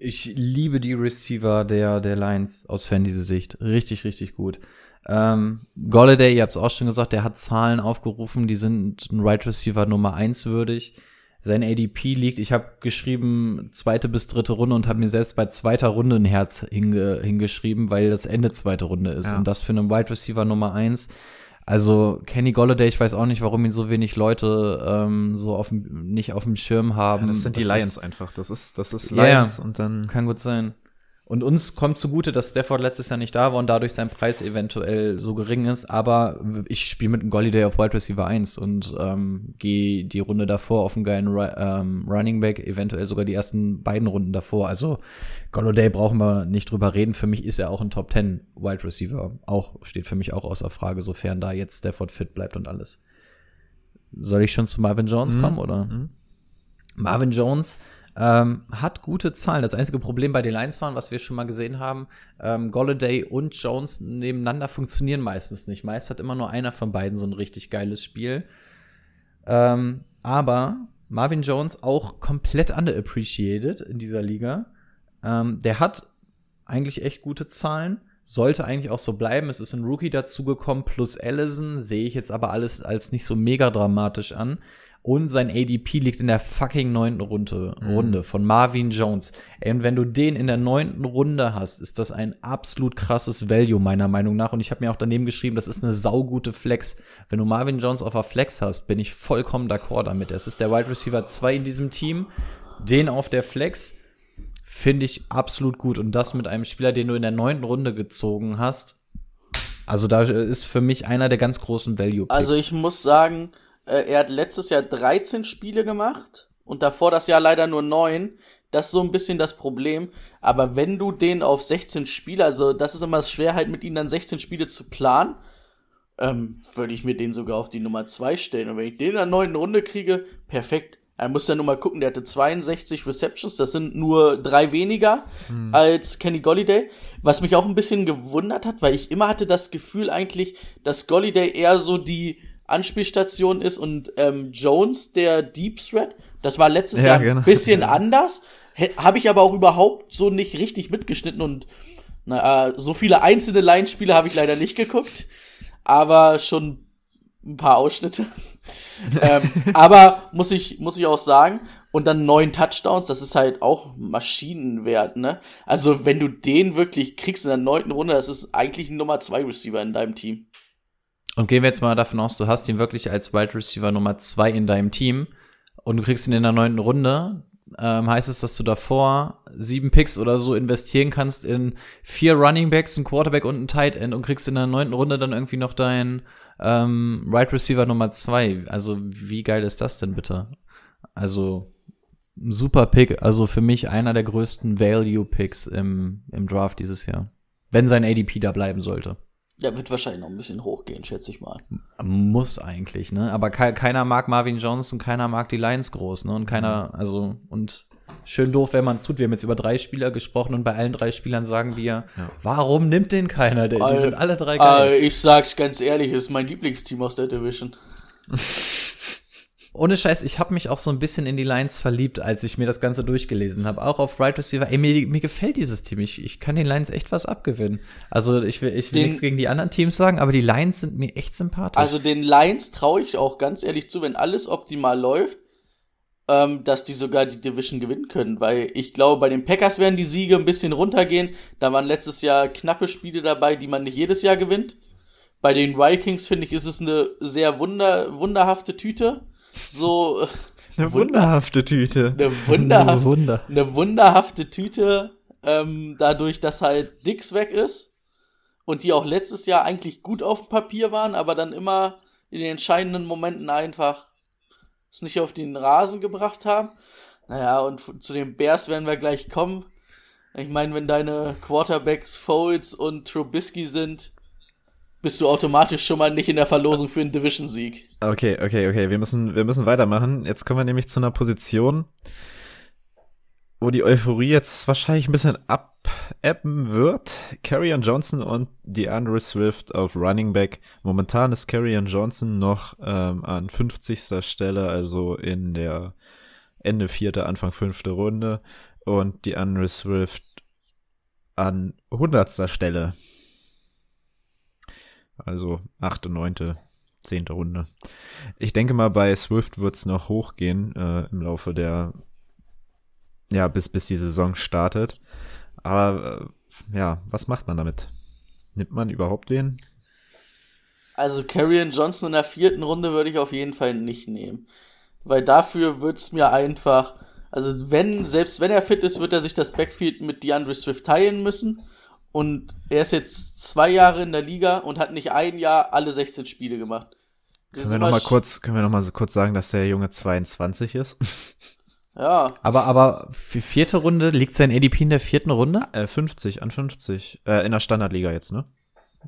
Ich liebe die Receiver der, der Lions aus Fantasy-Sicht. Richtig, richtig gut. Ähm, Golladay, ihr habt es auch schon gesagt, der hat Zahlen aufgerufen, die sind ein Right Receiver Nummer eins würdig. Sein ADP liegt, ich habe geschrieben zweite bis dritte Runde und habe mir selbst bei zweiter Runde ein Herz hinge, hingeschrieben, weil das Ende zweite Runde ist. Ja. Und das für einen Wide Receiver Nummer eins. Also Kenny Golladay, ich weiß auch nicht, warum ihn so wenig Leute ähm, so auf nicht auf dem Schirm haben. das sind die ist- Lions einfach. Das ist, das ist Ja, ja. Lions und dann. kann gut sein. Und uns kommt zugute, dass Stafford letztes Jahr nicht da war und dadurch sein Preis eventuell so gering ist. Aber ich spiele mit einem Golliday auf Wide Receiver 1 und ähm, gehe die Runde davor auf einen geilen Ru ähm, Running Back, eventuell sogar die ersten beiden Runden davor. Also Golladay brauchen wir nicht drüber reden. Für mich ist er auch ein Top 10 Wide Receiver. Auch steht für mich auch außer Frage, sofern da jetzt Stafford fit bleibt und alles. Soll ich schon zu Marvin Jones Mhm. kommen oder? Mhm. Marvin Jones ähm, hat gute Zahlen. Das einzige Problem bei den Lions waren, was wir schon mal gesehen haben, ähm, Golladay und Jones nebeneinander funktionieren meistens nicht. Meist hat immer nur einer von beiden so ein richtig geiles Spiel. Ähm, aber Marvin Jones auch komplett underappreciated in dieser Liga. Ähm, der hat eigentlich echt gute Zahlen. Sollte eigentlich auch so bleiben. Es ist ein Rookie dazugekommen plus Allison. Sehe ich jetzt aber alles als nicht so mega dramatisch an. Und sein ADP liegt in der fucking neunten Runde, Runde von Marvin Jones. Ey, und wenn du den in der neunten Runde hast, ist das ein absolut krasses Value meiner Meinung nach. Und ich habe mir auch daneben geschrieben, das ist eine saugute Flex. Wenn du Marvin Jones auf der Flex hast, bin ich vollkommen d'accord damit. Es ist der Wide Receiver 2 in diesem Team. Den auf der Flex finde ich absolut gut. Und das mit einem Spieler, den du in der neunten Runde gezogen hast. Also da ist für mich einer der ganz großen Value-Picks. Also ich muss sagen, er hat letztes Jahr 13 Spiele gemacht und davor das Jahr leider nur 9. Das ist so ein bisschen das Problem. Aber wenn du den auf 16 Spiele, also das ist immer schwer halt mit ihm dann 16 Spiele zu planen, ähm, würde ich mir den sogar auf die Nummer 2 stellen. Und wenn ich den in der neunten Runde kriege, perfekt. Er muss ja nur mal gucken, der hatte 62 Receptions, das sind nur drei weniger als Kenny Golliday. Was mich auch ein bisschen gewundert hat, weil ich immer hatte das Gefühl eigentlich, dass Golliday eher so die Anspielstation ist und ähm, Jones der Deep Threat. Das war letztes Ja, Jahr genau. ein bisschen anders. Habe ich aber auch überhaupt so nicht richtig mitgeschnitten und na, äh, so viele einzelne Line-Spiele habe ich leider nicht geguckt, aber schon ein paar Ausschnitte. ähm, aber muss ich, muss ich auch sagen, und dann neun Touchdowns, das ist halt auch Maschinenwert, ne? Also, wenn du den wirklich kriegst in der neunten Runde, das ist eigentlich ein Nummer zwei Receiver in deinem Team. Und gehen wir jetzt mal davon aus, du hast ihn wirklich als Wide Receiver Nummer zwei in deinem Team und du kriegst ihn in der neunten Runde, ähm, heißt es, dass du davor sieben Picks oder so investieren kannst in vier Running Backs, ein Quarterback und ein Tight End und kriegst in der neunten Runde dann irgendwie noch deinen ähm, Wide Receiver Nummer zwei. Also wie geil ist das denn bitte? Also super Pick, also für mich einer der größten Value Picks im, im Draft dieses Jahr. Wenn sein ADP da bleiben sollte. Der wird wahrscheinlich noch ein bisschen hochgehen, schätze ich mal. Muss eigentlich, ne? Aber ke keiner mag Marvin Jones und keiner mag die Lions groß, ne? Und keiner, also, und schön doof, wenn man es tut. Wir haben jetzt über drei Spieler gesprochen und bei allen drei Spielern sagen wir, warum nimmt den keiner? Die, die sind alle drei geil. Äh, ich sag's ganz ehrlich, ist mein Lieblingsteam aus der Division. Ohne Scheiß, ich habe mich auch so ein bisschen in die Lions verliebt, als ich mir das Ganze durchgelesen habe. Auch auf Right Receiver. Ey, mir, mir gefällt dieses Team. Ich, ich kann den Lions echt was abgewinnen. Also ich will, ich will Den- nichts gegen die anderen Teams sagen, aber die Lions sind mir echt sympathisch. Also den Lions traue ich auch ganz ehrlich zu, wenn alles optimal läuft, ähm, dass die sogar die Division gewinnen können. Weil ich glaube, bei den Packers werden die Siege ein bisschen runtergehen. Da waren letztes Jahr knappe Spiele dabei, die man nicht jedes Jahr gewinnt. Bei den Vikings, finde ich, ist es eine sehr wunder, wunderhafte Tüte. So, äh, Eine wunderhafte Tüte. eine, wunderhaft, Wunder. eine wunderhafte Tüte, ähm, dadurch, dass halt Dix weg ist und die auch letztes Jahr eigentlich gut auf dem Papier waren, aber dann immer in den entscheidenden Momenten einfach es nicht auf den Rasen gebracht haben. Naja, und zu den Bears werden wir gleich kommen. Ich meine, wenn deine Quarterbacks Foles und Trubisky sind, bist du automatisch schon mal nicht in der Verlosung für einen Division-Sieg. Okay, okay, okay. Wir müssen, wir müssen weitermachen. Jetzt kommen wir nämlich zu einer Position, wo die Euphorie jetzt wahrscheinlich ein bisschen abebben wird. Carrion Johnson und DeAndre Swift auf Running Back. Momentan ist Carrion Johnson noch ähm, an 50. Stelle, also in der Ende vierte, Anfang fünfte Runde. Und DeAndre Swift an 100. Stelle. Also achte, neunte, zehnte Runde. Ich denke mal, bei Swift wird's noch hochgehen äh, im Laufe der, ja, bis, bis die Saison startet. Aber äh, ja, was macht man damit? Nimmt man überhaupt den? Also Carrion Johnson in der vierten Runde würde ich auf jeden Fall nicht nehmen. Weil dafür wird's mir einfach, also wenn, selbst wenn er fit ist, wird er sich das Backfield mit DeAndre Swift teilen müssen. Und er ist jetzt zwei Jahre in der Liga und hat nicht ein Jahr alle 16 Spiele gemacht. Das Können wir noch immer mal sch- kurz, können wir noch mal so kurz sagen, dass der Junge 22 ist? Ja, Aber, aber für vierte Runde liegt sein ADP in der vierten Runde? äh, 50 an 50. Äh, in der Standardliga jetzt, ne?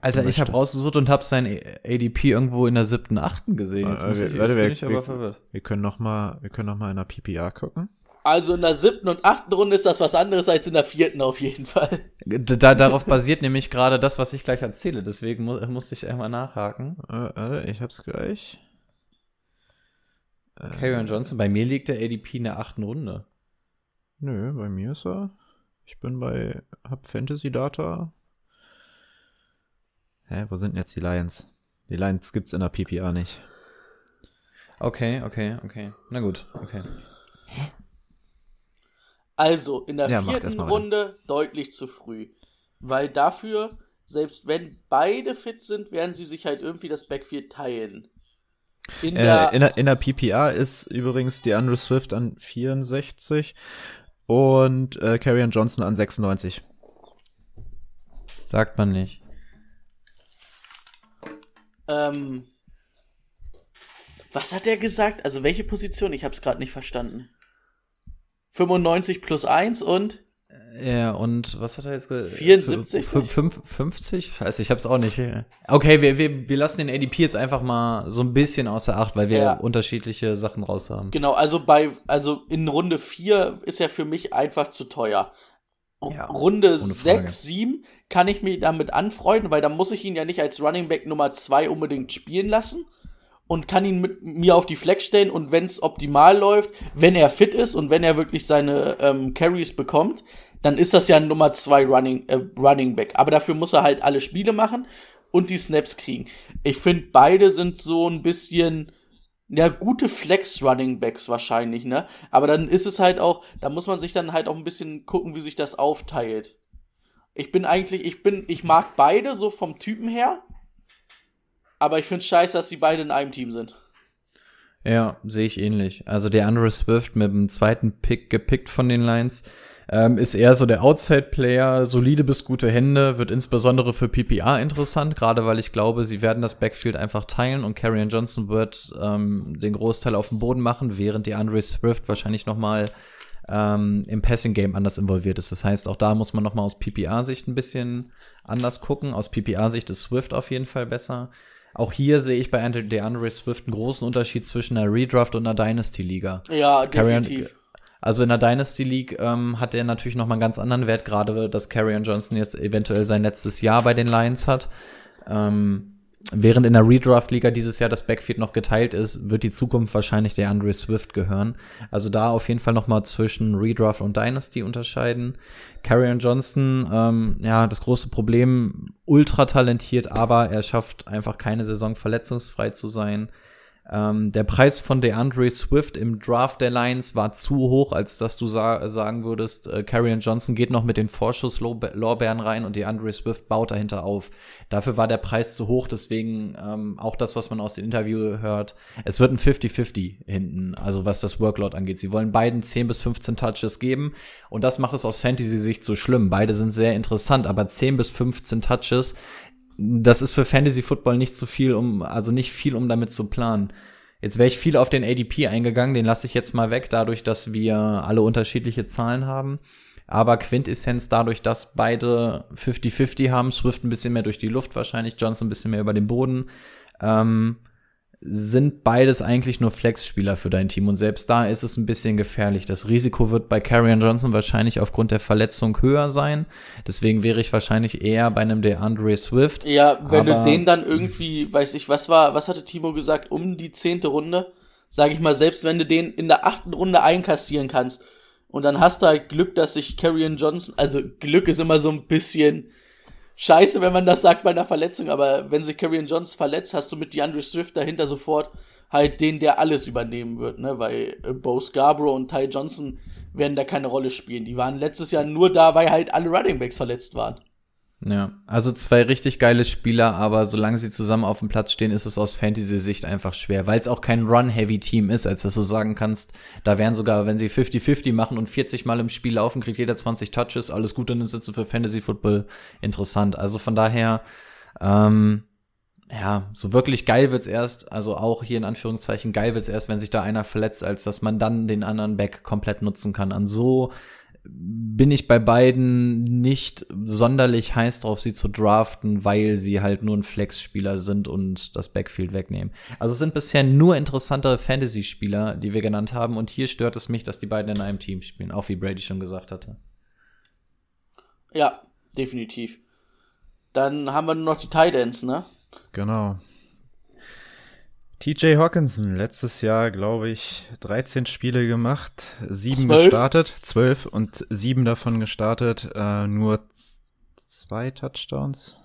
Alter, ich habe rausgesucht und habe sein ADP irgendwo in der siebten, achten gesehen. Jetzt, Äh, muss wir- ich, warte, jetzt wir- bin ich aber wir- verwirrt. Wir können noch mal, wir können noch mal in der PPR gucken. Also in der siebten und achten Runde ist das was anderes als in der vierten auf jeden Fall. Da, darauf basiert nämlich gerade das, was ich gleich erzähle. Deswegen mu musste ich einmal nachhaken. Äh, warte, ich hab's gleich. Carrion Johnson, bei mir liegt der ADP in der achten Runde. Nö, bei mir ist er. Ich bin bei, hab Fantasy Data. Hä, wo sind denn jetzt die Lions? Die Lions gibt's in der PPR nicht. Okay, okay, okay. Na gut, okay. Also, in der Ja, vierten Runde deutlich zu früh. Weil dafür, selbst wenn beide fit sind, werden sie sich halt irgendwie das Backfield teilen. In der, Äh, in, der, in der PPR ist übrigens die Andrew Swift an 64 und äh, Carrion Johnson an 96. Sagt man nicht. ähm, was hat er gesagt? Also welche Position? Ich habe es gerade nicht verstanden. 95 plus 1 und Ja, und was hat er jetzt gesagt? 74? Fü- fünf- 50? Scheiße, ich hab's auch nicht. Okay, wir, wir, wir lassen den ADP jetzt einfach mal so ein bisschen außer Acht, weil wir Ja. unterschiedliche Sachen raus haben. genau, also bei also in Runde 4 ist er für mich einfach zu teuer. Ja, Runde Frage. 6, 7 kann ich mich damit anfreunden, weil da muss ich ihn ja nicht als Running Back Nummer 2 unbedingt spielen lassen und kann ihn mit mir auf die Flex stellen und wenn es optimal läuft, wenn er fit ist und wenn er wirklich seine ähm, Carries bekommt, dann ist das ja ein Nummer 2 Running, äh, Running Back. Aber dafür muss er halt alle Spiele machen und die Snaps kriegen. Ich finde, beide sind so ein bisschen ja, gute Flex-Running-Backs wahrscheinlich, ne? Aber dann ist es halt auch, da muss man sich dann halt auch ein bisschen gucken, wie sich das aufteilt. Ich bin eigentlich, ich bin, ich mag beide so vom Typen her, aber ich finde scheiße, dass sie beide in einem Team sind. Ja, sehe ich ähnlich. Also der Andrew Swift mit dem zweiten Pick gepickt von den Lions ähm, ist eher so der Outside-Player, solide bis gute Hände, wird insbesondere für PPR interessant, gerade weil ich glaube, sie werden das Backfield einfach teilen und Karrion Johnson wird ähm, den Großteil auf dem Boden machen, während die Andrew Swift wahrscheinlich noch mal ähm, im Passing-Game anders involviert ist. Das heißt, auch da muss man noch mal aus PPR-Sicht ein bisschen anders gucken. Aus PPR-Sicht ist Swift auf jeden Fall besser. Auch hier sehe ich bei Andre- DeAndre Swift einen großen Unterschied zwischen einer Redraft und einer Dynasty-Liga. Ja, Carrion- definitiv. Also in der Dynasty League ähm, hat er natürlich noch mal einen ganz anderen Wert, gerade dass Carrion Johnson jetzt eventuell sein letztes Jahr bei den Lions hat. Ähm, während in der Redraft-Liga dieses Jahr das Backfield noch geteilt ist, wird die Zukunft wahrscheinlich der Andre Swift gehören. Also da auf jeden Fall noch mal zwischen Redraft und Dynasty unterscheiden. Carrion Johnson, ähm, ja, das große Problem, ultra talentiert, aber er schafft einfach keine Saison verletzungsfrei zu sein. Ähm, der Preis von DeAndre Swift im Draft der Lions war zu hoch, als dass du sa sagen würdest, äh, Carrion Johnson geht noch mit den Vorschusslorbeeren rein und DeAndre Swift baut dahinter auf. Dafür war der Preis zu hoch, deswegen ähm, auch das, was man aus dem Interview hört, es wird ein 50-50 hinten, also was das Workload angeht. Sie wollen beiden 10 bis 15 Touches geben und das macht es aus Fantasy-Sicht so schlimm. Beide sind sehr interessant, aber 10 bis 15 Touches das ist für Fantasy Football nicht so viel, um, also nicht viel, um damit zu planen. Jetzt wäre ich viel auf den ADP eingegangen, den lasse ich jetzt mal weg, dadurch, dass wir alle unterschiedliche Zahlen haben. Aber Quintessenz dadurch, dass beide 50-50 haben, Swift ein bisschen mehr durch die Luft wahrscheinlich, Johnson ein bisschen mehr über den Boden, ähm, sind beides eigentlich nur Flex-Spieler für dein Team. Und selbst da ist es ein bisschen gefährlich. Das Risiko wird bei Carrion Johnson wahrscheinlich aufgrund der Verletzung höher sein. Deswegen wäre ich wahrscheinlich eher bei einem DeAndre Swift. Ja, wenn Aber- du den dann irgendwie, weiß ich, was war, was hatte Timo gesagt, um die zehnte Runde, sag ich mal, selbst wenn du den in der achten Runde einkassieren kannst und dann hast du halt Glück, dass sich Carrion Johnson, also Glück ist immer so ein bisschen scheiße, wenn man das sagt bei einer Verletzung, aber wenn sich Carrion Johnson verletzt, hast du mit DeAndre Swift dahinter sofort halt den, der alles übernehmen wird, ne, weil äh, Bo Scarborough und Ty Johnson werden da keine Rolle spielen. Die waren letztes Jahr nur da, weil halt alle Running Backs verletzt waren. Ja, also zwei richtig geile Spieler, aber solange sie zusammen auf dem Platz stehen, ist es aus Fantasy-Sicht einfach schwer, weil es auch kein Run-Heavy-Team ist, als dass du sagen kannst, da wären sogar, wenn sie 50-50 machen und 40 Mal im Spiel laufen, kriegt jeder 20 Touches, alles gut, dann ist es für Fantasy-Football interessant. Also von daher, ähm, ja, so wirklich geil wird's erst, also auch hier in Anführungszeichen geil wird's erst, wenn sich da einer verletzt, als dass man dann den anderen Back komplett nutzen kann. An so bin ich bei beiden nicht sonderlich heiß drauf, sie zu draften, weil sie halt nur ein Flex-Spieler sind und das Backfield wegnehmen. Also es sind bisher nur interessante Fantasy-Spieler, die wir genannt haben und hier stört es mich, dass die beiden in einem Team spielen, auch wie Brady schon gesagt hatte. Ja, definitiv. Dann haben wir nur noch die Titans, ne? Genau. TJ Hawkinson, letztes Jahr, glaube ich, 13 Spiele gemacht, sieben gestartet, zwölf und sieben davon gestartet, äh, nur zwei Touchdowns.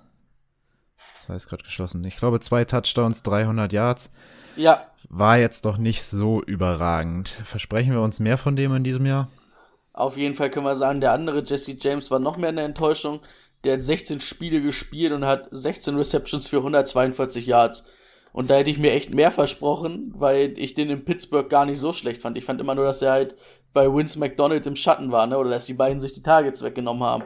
Zwei ist gerade geschlossen. Ich glaube, zwei Touchdowns, 300 Yards. Ja, war jetzt doch nicht so überragend. Versprechen wir uns mehr von dem in diesem Jahr? Auf jeden Fall können wir sagen, der andere Jesse James war noch mehr eine Enttäuschung. Der hat 16 Spiele gespielt und hat 16 Receptions für 142 Yards. Und da hätte ich mir echt mehr versprochen, weil ich den in Pittsburgh gar nicht so schlecht fand. Ich fand immer nur, dass er halt bei Vince McDonald im Schatten war, ne? Oder dass die beiden sich die Targets weggenommen haben.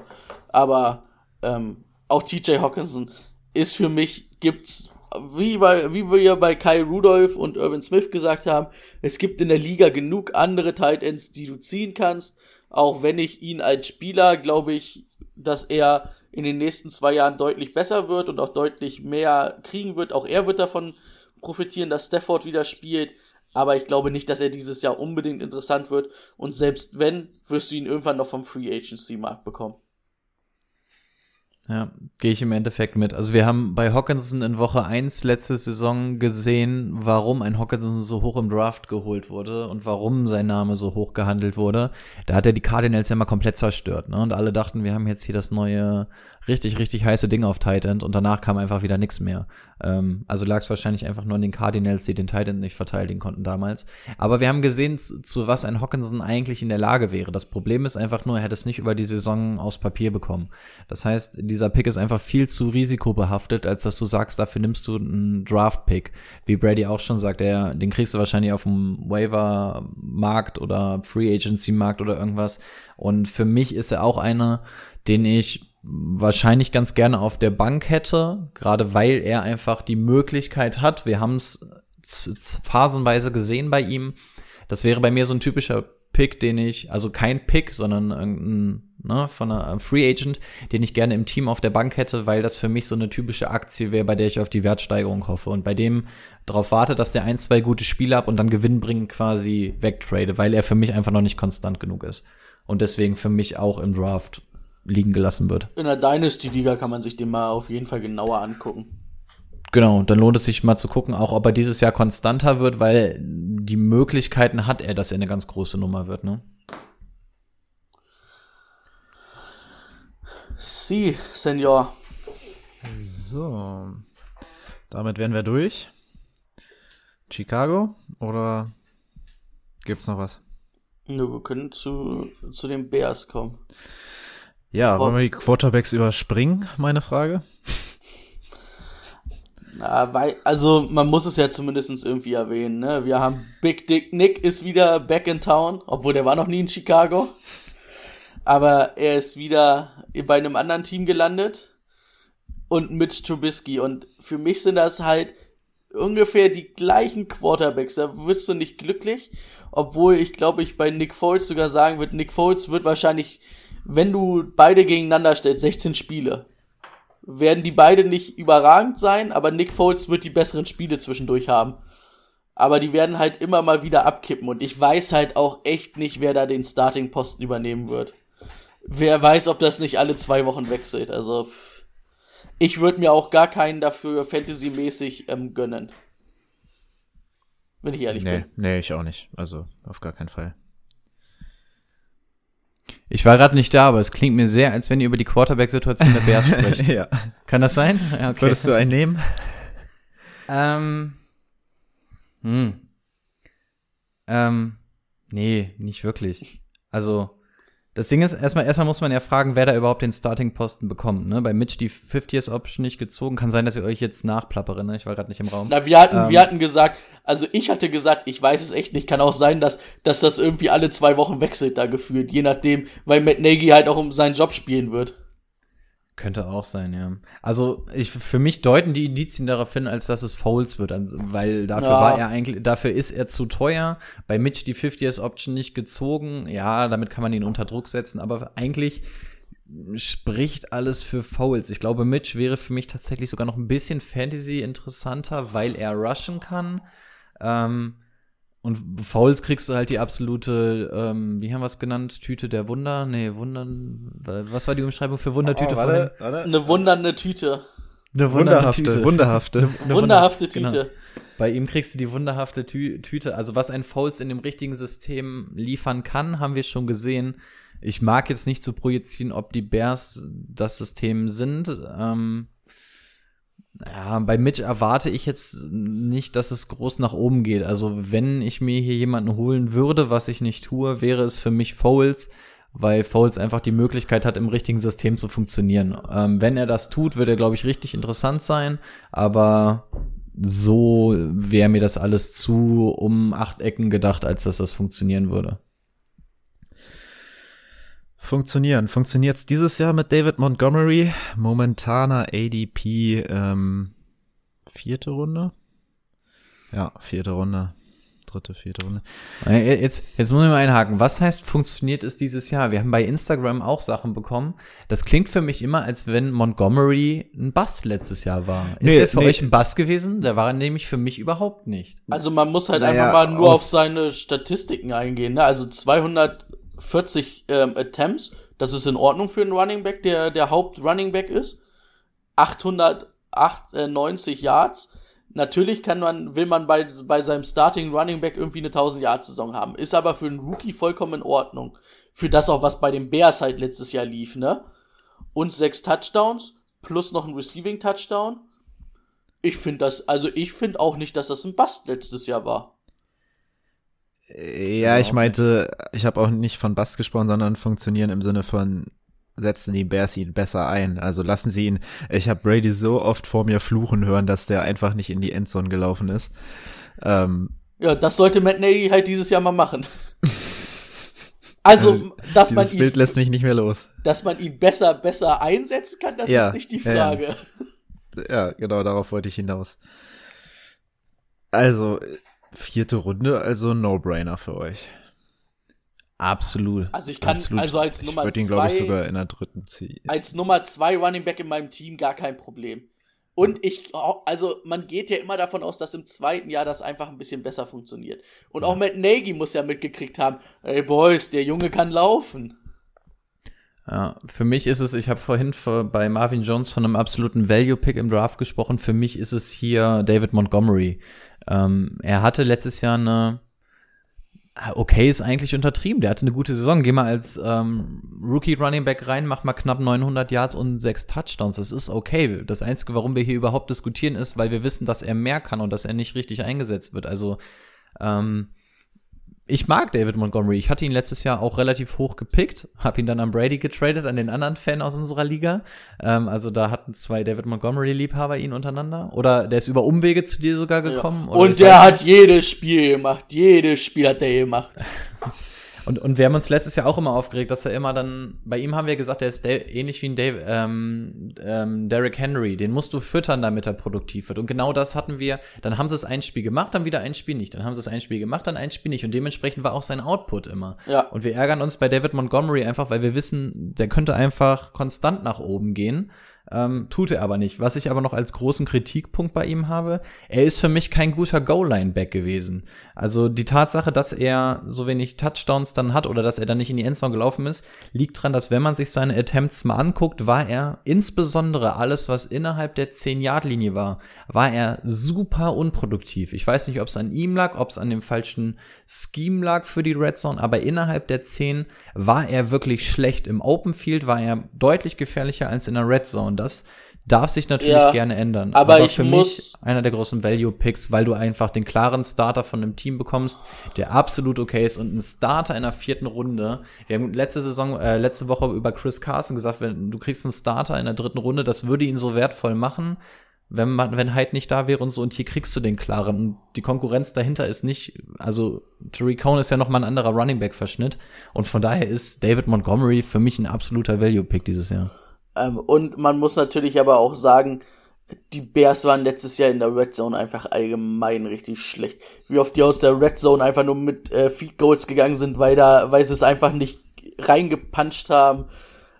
Aber ähm, auch TJ Hawkinson ist für mich, gibt's, wie, bei, wie wir ja bei Kyle Rudolph und Irvin Smith gesagt haben, es gibt in der Liga genug andere Tight Ends, die du ziehen kannst. Auch wenn ich ihn als Spieler, glaube ich, dass er in den nächsten zwei Jahren deutlich besser wird und auch deutlich mehr kriegen wird. Auch er wird davon profitieren, dass Stafford wieder spielt. Aber ich glaube nicht, dass er dieses Jahr unbedingt interessant wird. Und selbst wenn, wirst du ihn irgendwann noch vom Free Agency Markt bekommen. Ja, gehe ich im Endeffekt mit. Also wir haben bei Hawkinson in Woche 1 letzte Saison gesehen, warum ein Hawkinson so hoch im Draft geholt wurde und warum sein Name so hoch gehandelt wurde. Da hat er die Cardinals ja mal komplett zerstört. Ne? Und alle dachten, wir haben jetzt hier das neue richtig, richtig heiße Ding auf Tight End und danach kam einfach wieder nichts mehr. Ähm, also lag es wahrscheinlich einfach nur an den Cardinals, die den Tight End nicht verteidigen konnten damals. Aber wir haben gesehen, zu was ein Hawkinson eigentlich in der Lage wäre. Das Problem ist einfach nur, er hätte es nicht über die Saison aus Papier bekommen. Das heißt, dieser Pick ist einfach viel zu risikobehaftet, als dass du sagst, dafür nimmst du einen Draft-Pick. Wie Brady auch schon sagt, der, den kriegst du wahrscheinlich auf dem Waiver-Markt oder Free Agency-Markt oder irgendwas. Und für mich ist er auch einer, den ich wahrscheinlich ganz gerne auf der Bank hätte, gerade weil er einfach die Möglichkeit hat. Wir haben es phasenweise gesehen bei ihm. Das wäre bei mir so ein typischer Pick, den ich, also kein Pick, sondern irgendein, ne, von einer Free Agent, den ich gerne im Team auf der Bank hätte, weil das für mich so eine typische Aktie wäre, bei der ich auf die Wertsteigerung hoffe und bei dem darauf warte, dass der ein, zwei gute Spiele hat und dann Gewinn bringen quasi wegtrade, weil er für mich einfach noch nicht konstant genug ist. Und deswegen für mich auch im Draft liegen gelassen wird. In der Dynasty-Liga kann man sich den mal auf jeden Fall genauer angucken. Genau, dann lohnt es sich mal zu gucken, auch ob er dieses Jahr konstanter wird, weil die Möglichkeiten hat er, dass er eine ganz große Nummer wird, ne? Sie, Senor. So. Damit wären wir durch. Chicago oder gibt's noch was? Nö, wir können zu, zu den Bears kommen. Ja, wollen wir die Quarterbacks überspringen, meine Frage? Na, weil, also man muss es ja zumindest irgendwie erwähnen. Ne? Wir haben Big Dick Nick ist wieder back in town, obwohl der war noch nie in Chicago. Aber er ist wieder bei einem anderen Team gelandet. Und Mitch Trubisky. Und für mich sind das halt ungefähr die gleichen Quarterbacks. Da wirst du nicht glücklich. Obwohl ich glaube, ich bei Nick Foles sogar sagen würde, Nick Foles wird wahrscheinlich wenn du beide gegeneinander stellst, 16 Spiele, werden die beide nicht überragend sein, aber Nick Foles wird die besseren Spiele zwischendurch haben. Aber die werden halt immer mal wieder abkippen und ich weiß halt auch echt nicht, wer da den Starting-Posten übernehmen wird. Wer weiß, ob das nicht alle zwei Wochen wechselt. Also, ich würde mir auch gar keinen dafür Fantasy-mäßig ähm, gönnen. Wenn ich ehrlich nee, bin. Nee, ich auch nicht. Also, auf gar keinen Fall. Ich war gerade nicht da, aber es klingt mir sehr, als wenn ihr über die Quarterback-Situation der Bears spricht. ja. Kann das sein? Okay. Würdest du einen nehmen? Ähm. Hm. Ähm. Nee, nicht wirklich. Also, das Ding ist, erstmal, erstmal muss man ja fragen, wer da überhaupt den Starting-Posten bekommt. Ne? Bei Mitch die 50ers-Option nicht gezogen. Kann sein, dass ihr euch jetzt nachplappere, ne? Ich war gerade nicht im Raum. Na, wir hatten, ähm, wir hatten gesagt, also ich hatte gesagt, ich weiß es echt nicht. Kann auch sein, dass, dass das irgendwie alle zwei Wochen wechselt da gefühlt. Je nachdem, weil Matt Nagy halt auch um seinen Job spielen wird. Könnte auch sein, ja. Also ich, für mich deuten die Indizien darauf hin, als dass es Fouls wird, weil dafür ja. war er eigentlich, dafür ist er zu teuer. Bei Mitch die 50s Option nicht gezogen. Ja, damit kann man ihn unter Druck setzen, aber eigentlich spricht alles für Fouls. Ich glaube, Mitch wäre für mich tatsächlich sogar noch ein bisschen Fantasy interessanter, weil er rushen kann. Ähm, und Fouls kriegst du halt die absolute, ähm, wie haben wir es genannt, Tüte der Wunder? Nee, Wundern. Was war die Umschreibung für Wundertüte? Oh, warte, warte. Eine wundernde Tüte. Eine wunderhafte, Tüte. wunderhafte. Eine, eine wunderhafte Tüte. Genau. Bei ihm kriegst du die wunderhafte Tü Tüte. Also was ein Fouls in dem richtigen System liefern kann, haben wir schon gesehen. Ich mag jetzt nicht zu so projizieren, ob die Bears das System sind. Ähm, Ja, bei Mitch erwarte ich jetzt nicht, dass es groß nach oben geht. Also wenn ich mir hier jemanden holen würde, was ich nicht tue, wäre es für mich Foles, weil Foles einfach die Möglichkeit hat, im richtigen System zu funktionieren. Ähm, wenn er das tut, wird er, glaube ich, richtig interessant sein. Aber so wäre mir das alles zu um acht Ecken gedacht, als dass das funktionieren würde. Funktionieren. Funktioniert's dieses Jahr mit David Montgomery? Momentaner ADP ähm, vierte Runde? Ja, vierte Runde. Dritte, vierte Runde. Äh, jetzt, jetzt muss ich mal einhaken. Was heißt, funktioniert es dieses Jahr? Wir haben bei Instagram auch Sachen bekommen. Das klingt für mich immer, als wenn Montgomery ein Bass letztes Jahr war. Ist Nee, er für nee. euch ein Bass gewesen? Der war er nämlich für mich überhaupt nicht. Also man muss halt Naja, einfach mal nur auf seine Statistiken eingehen. Ne? Also 240 ähm, Attempts, das ist in Ordnung für einen Running Back, der der Haupt-Running Back ist. 890 Yards. Natürlich kann man, will man bei, bei seinem Starting Running Back irgendwie eine 1000 Yard Saison haben. Ist aber für einen Rookie vollkommen in Ordnung. Für das auch, was bei den Bears halt letztes Jahr lief, ne? Und sechs Touchdowns plus noch ein Receiving Touchdown. Ich finde das, also ich finde auch nicht, dass das ein Bust letztes Jahr war. Ja, ich meinte, ich habe auch nicht von Bast gesprochen, sondern funktionieren im Sinne von setzen die Bears ihn besser ein. Also lassen sie ihn. Ich habe Brady so oft vor mir fluchen hören, dass der einfach nicht in die Endzone gelaufen ist. Ähm, Ja, das sollte Matt Nagy halt dieses Jahr mal machen. Also, dass man, dieses Bild ihn, lässt mich nicht mehr los. dass man ihn besser, besser einsetzen kann, das Ja, ist nicht die ja, ja. Frage. Ja, genau, darauf wollte ich hinaus. Also, vierte Runde, also No-Brainer für euch. Absolut. Also ich kann, Absolut. also als ich Nummer würde ihn, glaube ich, zwei, sogar in der dritten ziehen. als Nummer zwei Running Back in meinem Team gar kein Problem. Und ich, also man geht ja immer davon aus, dass im zweiten Jahr das einfach ein bisschen besser funktioniert. Und auch Matt Nagy muss ja mitgekriegt haben, ey Boys, der Junge kann laufen. Ja, für mich ist es, ich habe vorhin vor, bei Marvin Jones von einem absoluten Value-Pick im Draft gesprochen. Für mich ist es hier David Montgomery. Ähm, er hatte letztes Jahr eine, ah, okay, ist eigentlich untertrieben. Der hatte eine gute Saison. Geh mal als ähm, Rookie Running Back rein, mach mal knapp 900 Yards und sechs Touchdowns. Das ist okay. Das Einzige, warum wir hier überhaupt diskutieren, ist, weil wir wissen, dass er mehr kann und dass er nicht richtig eingesetzt wird. Also, ähm, ich mag David Montgomery. Ich hatte ihn letztes Jahr auch relativ hoch gepickt, habe ihn dann an Brady getradet, an den anderen Fan aus unserer Liga. Ähm, also da hatten zwei David Montgomery-Liebhaber ihn untereinander. Oder der ist über Umwege zu dir sogar gekommen. Ich Und der hat jedes Spiel gemacht. Jedes Spiel hat der gemacht. Und, und wir haben uns letztes Jahr auch immer aufgeregt, dass er immer dann, bei ihm haben wir gesagt, der ist ähnlich wie ein Dave, ähm, ähm, Derrick Henry. Den musst du füttern, damit er produktiv wird. Und genau das hatten wir. Dann haben sie es ein Spiel gemacht, dann wieder ein Spiel nicht. Dann haben sie es ein Spiel gemacht, dann ein Spiel nicht. Und dementsprechend war auch sein Output immer. Ja. Und wir ärgern uns bei David Montgomery einfach, weil wir wissen, der könnte einfach konstant nach oben gehen. Ähm, tut er aber nicht. Was ich aber noch als großen Kritikpunkt bei ihm habe, er ist für mich kein guter Goal-Line-Back gewesen. Also die Tatsache, dass er so wenig Touchdowns dann hat oder dass er dann nicht in die Endzone gelaufen ist, liegt dran, dass wenn man sich seine Attempts mal anguckt, war er insbesondere alles, was innerhalb der 10-Yard-Linie war, war er super unproduktiv. Ich weiß nicht, ob es an ihm lag, ob es an dem falschen Scheme lag für die Red Zone, aber innerhalb der 10 war er wirklich schlecht. Im Open Field war er deutlich gefährlicher als in der Red Zone. Das darf sich natürlich Ja, gerne ändern. aber ich für mich einer der großen Value-Picks, weil du einfach den klaren Starter von einem Team bekommst, der absolut okay ist und ein Starter in der vierten Runde. Wir haben letzte Saison, äh, letzte Woche über Chris Carson gesagt, wenn du kriegst einen Starter in der dritten Runde, das würde ihn so wertvoll machen, wenn man, wenn halt nicht da wäre und so, und hier kriegst du den klaren. Und die Konkurrenz dahinter ist nicht, also Tariq Cohn ist ja noch mal ein anderer Running Back Verschnitt. Und von daher ist David Montgomery für mich ein absoluter Value-Pick dieses Jahr. Ähm, und man muss natürlich aber auch sagen, die Bears waren letztes Jahr in der Red Zone einfach allgemein richtig schlecht. Wie oft die aus der Red Zone einfach nur mit äh, Feed Goals gegangen sind, weil da, weil sie es einfach nicht reingepuncht haben.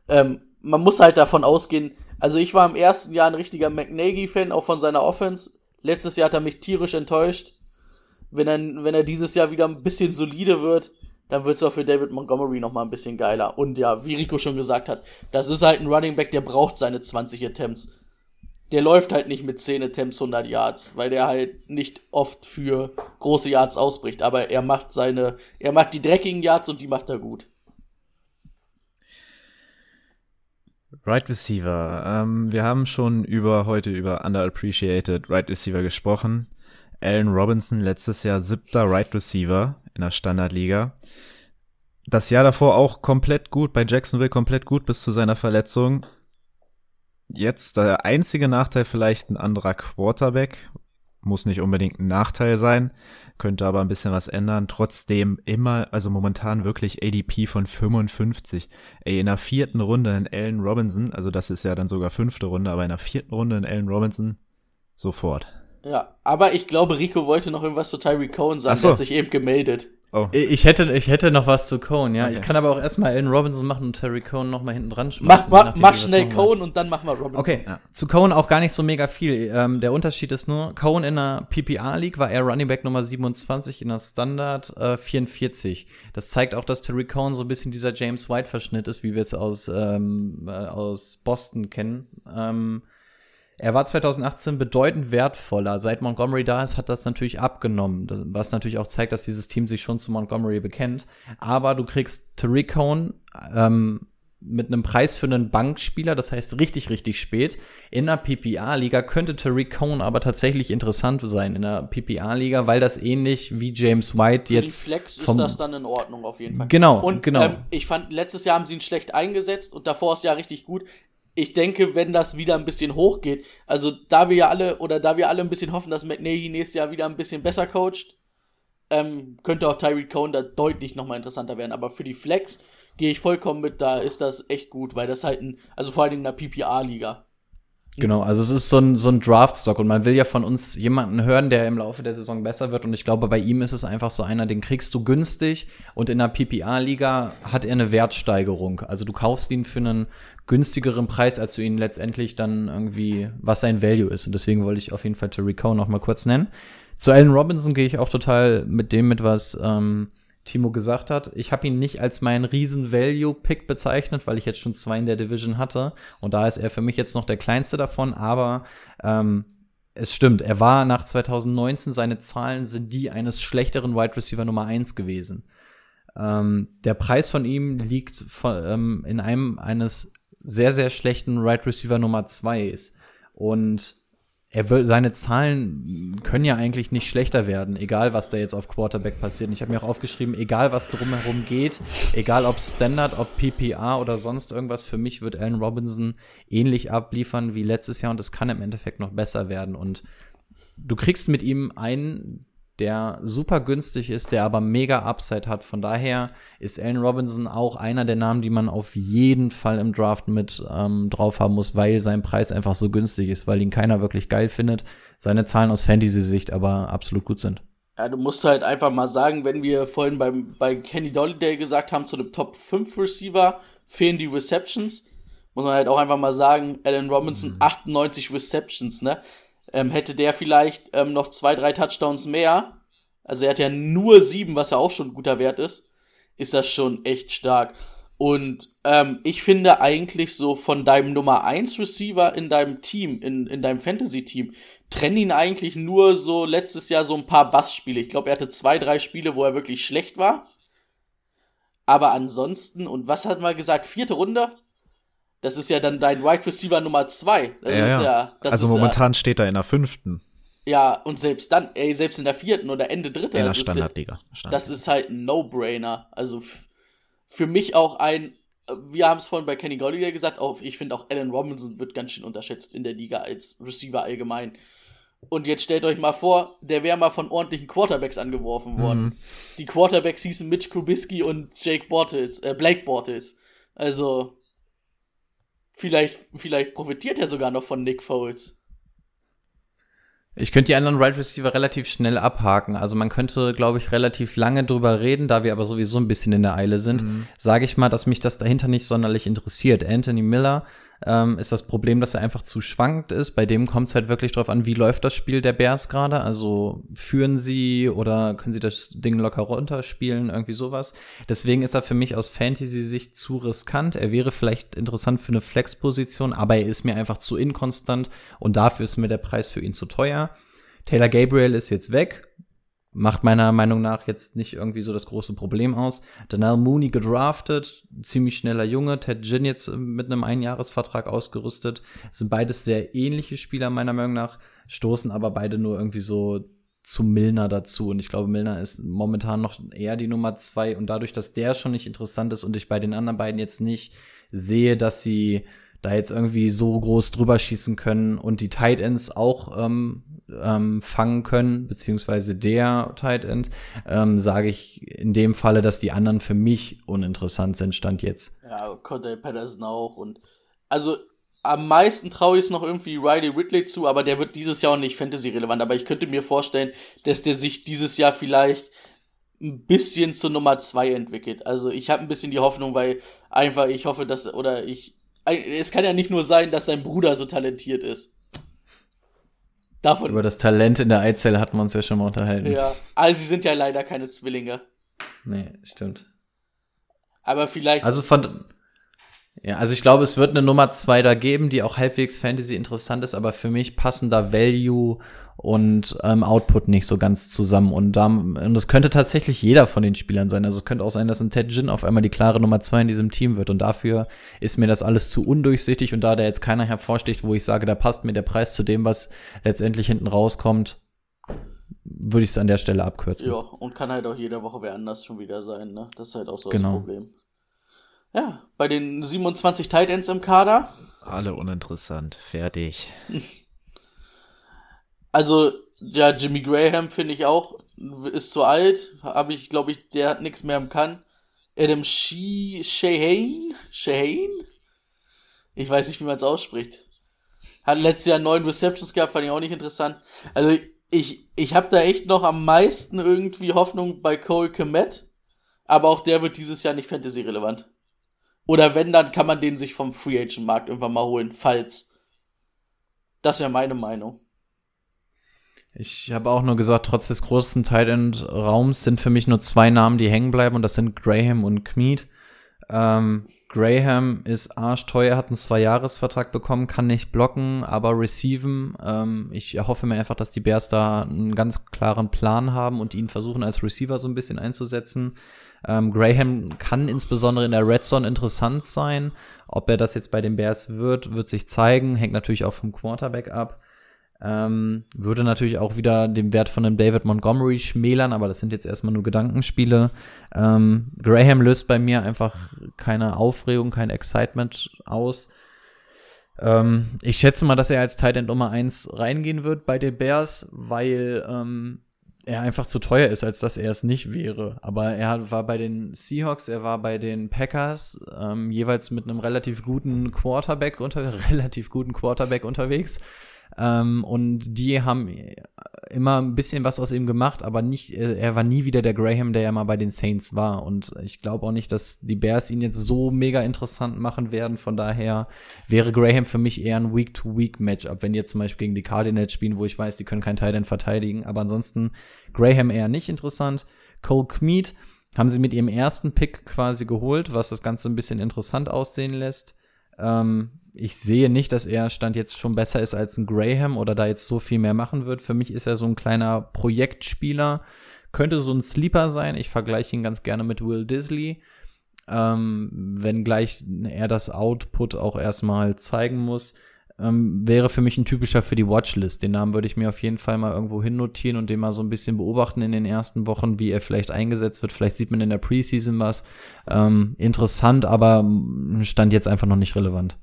Ähm, man muss halt davon ausgehen, also ich war im ersten Jahr ein richtiger McNaghy-Fan, auch von seiner Offense. Letztes Jahr hat er mich tierisch enttäuscht. Wenn er, wenn er dieses Jahr wieder ein bisschen solide wird, dann wird's auch für David Montgomery noch mal ein bisschen geiler. Und ja, wie Rico schon gesagt hat, das ist halt ein Running Back, der braucht seine 20 Attempts. Der läuft halt nicht mit 10 Attempts 100 Yards, weil der halt nicht oft für große Yards ausbricht. Aber er macht seine, er macht die dreckigen Yards und die macht er gut. Right Receiver. Ähm, wir haben schon über heute über underappreciated Right Receiver gesprochen. Allen Robinson letztes Jahr siebter Right Receiver in der Standardliga. Das Jahr davor auch komplett gut, bei Jacksonville komplett gut bis zu seiner Verletzung. Jetzt der einzige Nachteil vielleicht ein anderer Quarterback. Muss nicht unbedingt ein Nachteil sein, könnte aber ein bisschen was ändern. Trotzdem immer, also momentan wirklich ADP von 55. Ey, in der vierten Runde in Allen Robinson, also das ist ja dann sogar fünfte Runde, aber in der vierten Runde in Allen Robinson sofort. Ja, aber ich glaube, Rico wollte noch irgendwas zu Tyree Cohen sagen, Ach so. der hat sich eben gemeldet. Oh, Ich hätte, ich hätte noch was zu Cohen, ja. Okay. Ich kann aber auch erstmal Allen Robinson machen und Terry Cohen noch mal hinten dran schmeißen, Mach, mach, nachdem, mach schnell. Cohen und dann machen wir Robinson. Okay, Ja. zu Cohen auch gar nicht so mega viel. Ähm, der Unterschied ist nur, Cohen in der PPR League war er Running Back Nummer 27, in der Standard äh, 44. Das zeigt auch, dass Terry Cohen so ein bisschen dieser James White Verschnitt ist, wie wir es aus, ähm, äh, aus Boston kennen. Ähm, er war 2018 bedeutend wertvoller. Seit Montgomery da ist, hat das natürlich abgenommen. Das, was natürlich auch zeigt, dass dieses Team sich schon zu Montgomery bekennt. Aber du kriegst Tariq Cohen ähm, mit einem Preis für einen Bankspieler, das heißt richtig, richtig spät. In der PPA-Liga könnte Tariq Cohen aber tatsächlich interessant sein in der PPA-Liga, weil das ähnlich wie James White Für jetzt Flex ist das dann in Ordnung auf jeden Fall. Genau, und, genau. Ähm, ich fand, letztes Jahr haben sie ihn schlecht eingesetzt und davor ist ja richtig gut. Ich denke, wenn das wieder ein bisschen hochgeht, also da wir ja alle, oder da wir alle ein bisschen hoffen, dass McNaghy nächstes Jahr wieder ein bisschen besser coacht, ähm, könnte auch Tyreek Cohen da deutlich nochmal interessanter werden. Aber für die Flex gehe ich vollkommen mit, da ist das echt gut, weil das halt ein, also vor allen Dingen in der PPA-Liga. Genau, also es ist so ein, so ein Draftstock und man will ja von uns jemanden hören, der im Laufe der Saison besser wird und ich glaube, bei ihm ist es einfach so einer, den kriegst du günstig und in der PPA-Liga hat er eine Wertsteigerung. Also du kaufst ihn für einen günstigeren Preis, als du ihn letztendlich dann irgendwie, was sein Value ist und deswegen wollte ich auf jeden Fall Terry Cohen noch mal kurz nennen. Zu Allen Robinson gehe ich auch total mit dem mit, was ähm, Timo gesagt hat. Ich habe ihn nicht als meinen riesen Value-Pick bezeichnet, weil ich jetzt schon zwei in der Division hatte. Und da ist er für mich jetzt noch der kleinste davon. Aber ähm, es stimmt, er war nach 2019, seine Zahlen sind die eines schlechteren Wide Receiver Nummer eins gewesen. Ähm, der Preis von ihm liegt von, ähm, in einem eines sehr, sehr schlechten Wide Receiver Nummer zwei ist. Und er will, seine Zahlen können ja eigentlich nicht schlechter werden, egal was da jetzt auf Quarterback passiert. Und ich habe mir auch aufgeschrieben, egal was drumherum geht, egal ob Standard, ob PPA oder sonst irgendwas, für mich wird Allen Robinson ähnlich abliefern wie letztes Jahr und es kann im Endeffekt noch besser werden. Und du kriegst mit ihm einen, der super günstig ist, der aber mega Upside hat. Von daher ist Allen Robinson auch einer der Namen, die man auf jeden Fall im Draft mit ähm, drauf haben muss, weil sein Preis einfach so günstig ist, weil ihn keiner wirklich geil findet. Seine Zahlen aus Fantasy-Sicht aber absolut gut sind. Ja, du musst halt einfach mal sagen, wenn wir vorhin beim, bei Kenny Dolliday gesagt haben, zu dem Top 5 Receiver fehlen die Receptions, muss man halt auch einfach mal sagen, Allen Robinson 98 Receptions, ne? Ähm, hätte der vielleicht ähm, noch zwei, drei Touchdowns mehr, also er hat ja nur sieben, was ja auch schon ein guter Wert ist, ist das schon echt stark. Und ähm, ich finde eigentlich so von deinem Nummer 1 Receiver in deinem Team, in, in deinem Fantasy-Team, trenn ihn eigentlich nur so letztes Jahr so ein paar Bassspiele. Ich glaube, er hatte zwei, drei Spiele, wo er wirklich schlecht war. Aber ansonsten, und was hat man gesagt, vierte Runde? Das ist ja dann dein Wide Receiver Nummer 2. Das ja, ja. ja, das also momentan steht er in der fünften Äh, ja, und selbst dann, ey, selbst in der vierten oder Ende dritte, in der das ist, Standardliga. das ist halt ein No-Brainer. Also für mich auch ein, äh, wir haben es vorhin bei Kenny Golliday gesagt, auch, ich finde auch Allen Robinson wird ganz schön unterschätzt in der Liga als Receiver allgemein. Und jetzt stellt euch mal vor, der wäre mal von ordentlichen Quarterbacks angeworfen worden. Die Quarterbacks hießen Mitch Trubisky und Jake Bortles, äh, Blake Bortles. Also, vielleicht, vielleicht profitiert er sogar noch von Nick Foles. Ich könnte die anderen Wide Receiver relativ schnell abhaken. Also man könnte, glaube ich, relativ lange drüber reden, da wir aber sowieso ein bisschen in der Eile sind. Sage ich mal, dass mich das dahinter nicht sonderlich interessiert. Anthony Miller ähm, ist das Problem, dass er einfach zu schwankend ist. Bei dem kommt es halt wirklich drauf an, wie läuft das Spiel der Bears gerade. Also führen sie oder können sie das Ding locker runterspielen, irgendwie sowas. Deswegen ist er für mich aus Fantasy-Sicht zu riskant. Er wäre vielleicht interessant für eine Flex-Position, aber er ist mir einfach zu inkonstant und dafür ist mir der Preis für ihn zu teuer. Taylor Gabriel ist jetzt weg. Macht meiner Meinung nach jetzt nicht irgendwie so das große Problem aus. Danell Mooney gedraftet, ziemlich schneller Junge, Ted Ginn jetzt mit einem Einjahresvertrag ausgerüstet. Es sind beides sehr ähnliche Spieler meiner Meinung nach, stoßen aber beide nur irgendwie so zu Milner dazu. Und ich glaube, Milner ist momentan noch eher die Nummer zwei. Und dadurch, dass der schon nicht interessant ist und ich bei den anderen beiden jetzt nicht sehe, dass sie da jetzt irgendwie so groß drüber schießen können und die Tight Ends auch ähm, ähm, fangen können, beziehungsweise der Tight End, ähm, sage ich in dem Falle, dass die anderen für mich uninteressant sind, stand jetzt. Ja, Cordell Patterson auch und also am meisten traue ich es noch irgendwie Riley Ridley zu, aber der wird dieses Jahr auch nicht Fantasy-relevant. Aber ich könnte mir vorstellen, dass der sich dieses Jahr vielleicht ein bisschen zur Nummer zwei entwickelt. Also ich habe ein bisschen die Hoffnung, weil einfach ich hoffe, dass, oder ich, es kann ja nicht nur sein, dass sein Bruder so talentiert ist. Davon. Über das Talent in der Eizelle hatten wir uns ja schon mal unterhalten. Ja, also sie sind ja leider keine Zwillinge. Nee, stimmt. Aber vielleicht. Also von, ja, also ich glaube, es wird eine Nummer zwei da geben, die auch halbwegs Fantasy interessant ist, aber für mich passen da Value und ähm, Output nicht so ganz zusammen. Und da, und das könnte tatsächlich jeder von den Spielern sein. Also es könnte auch sein, dass ein Ted Gin auf einmal die klare Nummer zwei in diesem Team wird. Und dafür ist mir das alles zu undurchsichtig. Und da da jetzt keiner hervorsticht, wo ich sage, da passt mir der Preis zu dem, was letztendlich hinten rauskommt, würde ich es an der Stelle abkürzen. Ja, und kann halt auch jede Woche wer anders schon wieder sein, ne? Das ist halt auch so genau. das Problem. Ja, bei den 27 Tight Ends im Kader. Alle uninteressant. Fertig. Also, ja, Jimmy Graham finde ich auch, ist zu alt. Habe ich, glaube ich, der hat nichts mehr im Kann. Adam She Shahane? Shahane? Ich weiß nicht, wie man es ausspricht. Hat letztes Jahr neun Receptions gehabt, fand ich auch nicht interessant. Also, ich, ich habe da echt noch am meisten irgendwie Hoffnung bei Cole Komet. Aber auch der wird dieses Jahr nicht Fantasy-relevant. Oder wenn, dann kann man den sich vom Free Agent Markt irgendwann mal holen, falls. Das wäre meine Meinung. Ich habe auch nur gesagt, trotz des großen Tight End Raums sind für mich nur zwei Namen, die hängen bleiben und das sind Graham und Kmeet. Ähm, Graham ist arschteuer, hat einen Zwei-Jahres-Vertrag bekommen, kann nicht blocken, aber receiven. Ähm, ich hoffe mir einfach, dass die Bears da einen ganz klaren Plan haben und ihn versuchen als Receiver so ein bisschen einzusetzen. Ähm, Graham kann insbesondere in der Red Zone interessant sein. Ob er das jetzt bei den Bears wird, wird sich zeigen. Hängt natürlich auch vom Quarterback ab. Ähm, würde natürlich auch wieder den Wert von einem David Montgomery schmälern, aber das sind jetzt erstmal nur Gedankenspiele. Ähm, Graham löst bei mir einfach keine Aufregung, kein Excitement aus. Ähm, ich schätze mal, dass er als Tight End Nummer 1 reingehen wird bei den Bears, weil ähm, er einfach zu teuer ist, als dass er es nicht wäre. Aber er war bei den Seahawks, er war bei den Packers ähm, jeweils mit einem relativ guten Quarterback unter relativ guten Quarterback unterwegs. Ähm, und die haben immer ein bisschen was aus ihm gemacht, aber nicht, äh, er war nie wieder der Graham, der ja mal bei den Saints war. Und ich glaube auch nicht, dass die Bears ihn jetzt so mega interessant machen werden. Von daher wäre Graham für mich eher ein Week-to-Week-Matchup, wenn die jetzt zum Beispiel gegen die Cardinals spielen, wo ich weiß, die können kein Titan verteidigen. Aber ansonsten Graham eher nicht interessant. Cole Kmeet haben sie mit ihrem ersten Pick quasi geholt, was das Ganze ein bisschen interessant aussehen lässt. Ähm, ich sehe nicht, dass er Stand jetzt schon besser ist als ein Graham oder da jetzt so viel mehr machen wird. Für mich ist er so ein kleiner Projektspieler. Könnte so ein Sleeper sein. Ich vergleiche ihn ganz gerne mit Will Disley. Ähm, wenngleich er das Output auch erstmal zeigen muss, ähm, wäre für mich ein typischer für die Watchlist. Den Namen würde ich mir auf jeden Fall mal irgendwo hinnotieren und den mal so ein bisschen beobachten in den ersten Wochen, wie er vielleicht eingesetzt wird. Vielleicht sieht man in der Preseason was. Ähm, interessant, aber stand jetzt einfach noch nicht relevant.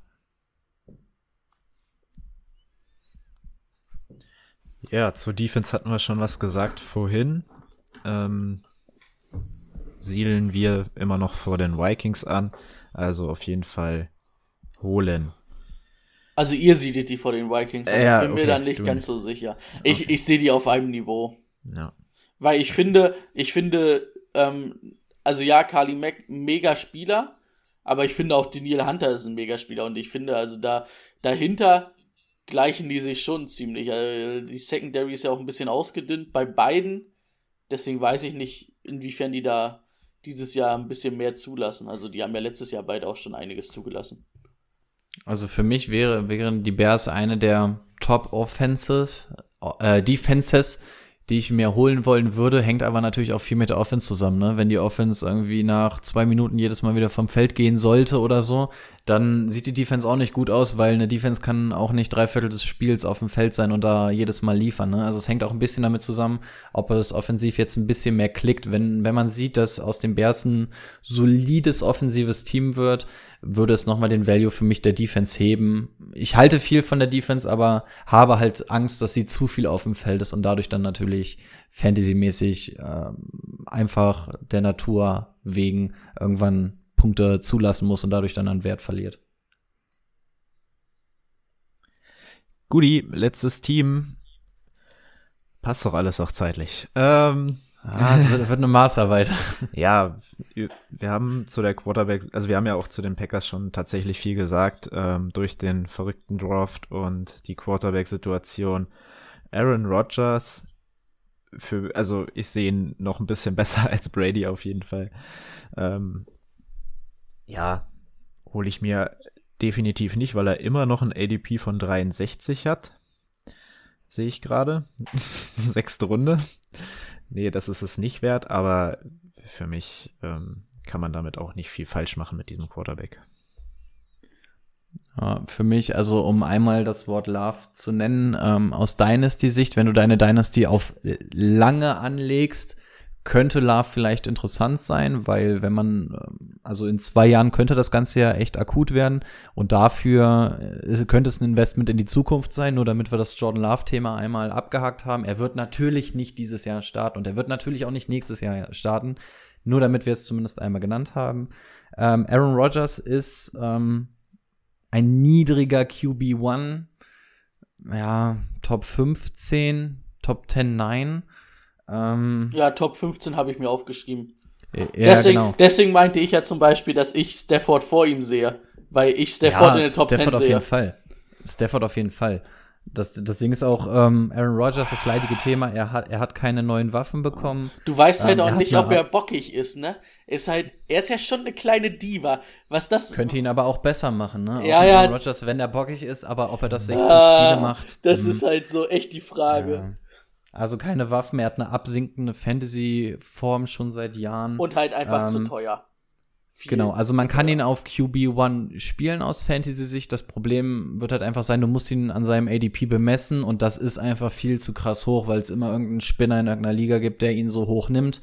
Ja, zur Defense hatten wir schon was gesagt vorhin. Ähm, siedeln wir immer noch vor den Vikings an. Also auf jeden Fall holen. Also ihr siedelt die vor den Vikings an. Ja, ich bin okay, mir da nicht ganz so sicher. Ich, Okay. ich sehe die auf einem Niveau. Ja. Weil ich finde, ich finde, ähm, also ja, Carly Mack, mega Spieler, aber ich finde auch Daniel Hunter ist ein mega Spieler und ich finde, also da, dahinter gleichen die sich schon ziemlich. Also die Secondary ist ja auch ein bisschen ausgedünnt bei beiden, deswegen weiß ich nicht, inwiefern die da dieses Jahr ein bisschen mehr zulassen. Also die haben ja letztes Jahr beide auch schon einiges zugelassen. Also für mich wäre, wären die Bears eine der Top Offensive, äh, Defenses, die ich mir holen wollen würde, hängt aber natürlich auch viel mit der Offense zusammen. Ne? Wenn die Offense irgendwie nach zwei Minuten jedes Mal wieder vom Feld gehen sollte oder so, dann sieht die Defense auch nicht gut aus, weil eine Defense kann auch nicht drei Viertel des Spiels auf dem Feld sein und da jedes Mal liefern. Ne? Also es hängt auch ein bisschen damit zusammen, ob es offensiv jetzt ein bisschen mehr klickt. Wenn, wenn man sieht, dass aus dem Bears ein solides offensives Team wird, würde es nochmal den Value für mich der Defense heben. Ich halte viel von der Defense, aber habe halt Angst, dass sie zu viel auf dem Feld ist und dadurch dann natürlich fantasymäßig äh, einfach der Natur wegen irgendwann Punkte zulassen muss und dadurch dann an Wert verliert. Guti, letztes Team. Passt doch alles auch zeitlich. Ähm, Ah, es wird, wird eine Maßarbeit. ja, wir haben zu der Quarterback, also wir haben ja auch zu den Packers schon tatsächlich viel gesagt, ähm, durch den verrückten Draft und die Quarterback-Situation. Aaron Rodgers, für, also ich sehe ihn noch ein bisschen besser als Brady auf jeden Fall. Ähm, ja, hole ich mir definitiv nicht, weil er immer noch ein ADP von 63 hat. Sehe ich gerade. Sechste Runde nee, das ist es nicht wert, aber für mich ähm, kann man damit auch nicht viel falsch machen mit diesem Quarterback. Ja, für mich, also um einmal das Wort Love zu nennen, ähm, aus Dynasty-Sicht, wenn du deine Dynasty auf lange anlegst, könnte Love vielleicht interessant sein, weil wenn man, ähm, also in zwei Jahren könnte das Ganze ja echt akut werden und dafür äh, könnte es ein Investment in die Zukunft sein, nur damit wir das Jordan Love-Thema einmal abgehakt haben. Er wird natürlich nicht dieses Jahr starten und er wird natürlich auch nicht nächstes Jahr starten, nur damit wir es zumindest einmal genannt haben. Ähm, Aaron Rodgers ist ähm, ein niedriger QB1, ja, Top 15, Top 10, 9 ähm, ja, Top 15 habe ich mir aufgeschrieben. Ja, deswegen, genau. deswegen meinte ich ja zum Beispiel, dass ich Stafford vor ihm sehe, weil ich Stafford ja, in den Top Stafford 10 auf sehe. jeden Fall. Stafford auf jeden Fall. Das, das Ding ist auch, ähm, Aaron Rodgers, das leidige Thema, er hat, er hat keine neuen Waffen bekommen. Du weißt halt ähm, auch nicht, ob er bockig ist, ne? Ist halt, er ist ja schon eine kleine Diva. Was das. Könnte ihn aber auch besser machen, ne? Ja, auch ja. Aaron Rodgers, wenn er bockig ist, aber ob er das 16 ah, Spiele macht. Das ist halt so echt die Frage. Ja. Also keine Waffen, er hat eine absinkende Fantasy-Form schon seit Jahren. Und halt einfach ähm, zu teuer. Viel genau, also man kann ihn auf QB1 spielen aus Fantasy-Sicht. Das Problem wird halt einfach sein, du musst ihn an seinem ADP bemessen und das ist einfach viel zu krass hoch, weil es immer irgendeinen Spinner in irgendeiner Liga gibt, der ihn so hoch nimmt.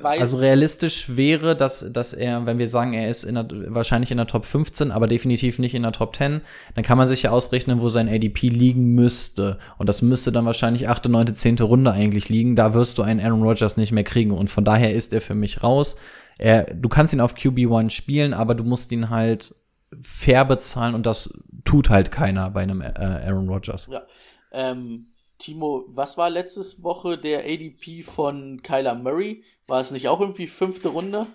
Weil also realistisch wäre, dass, dass er, wenn wir sagen, er ist in der, wahrscheinlich in der Top 15, aber definitiv nicht in der Top 10, dann kann man sich ja ausrechnen, wo sein ADP liegen müsste. Und das müsste dann wahrscheinlich achte, neunte, zehnte Runde eigentlich liegen. Da wirst du einen Aaron Rodgers nicht mehr kriegen. Und von daher ist er für mich raus. Er, du kannst ihn auf QB1 spielen, aber du musst ihn halt fair bezahlen und das tut halt keiner bei einem äh, Aaron Rodgers. Ja. Ähm, Timo, was war letztes Woche der ADP von Kyler Murray? War es nicht auch irgendwie fünfte Runde?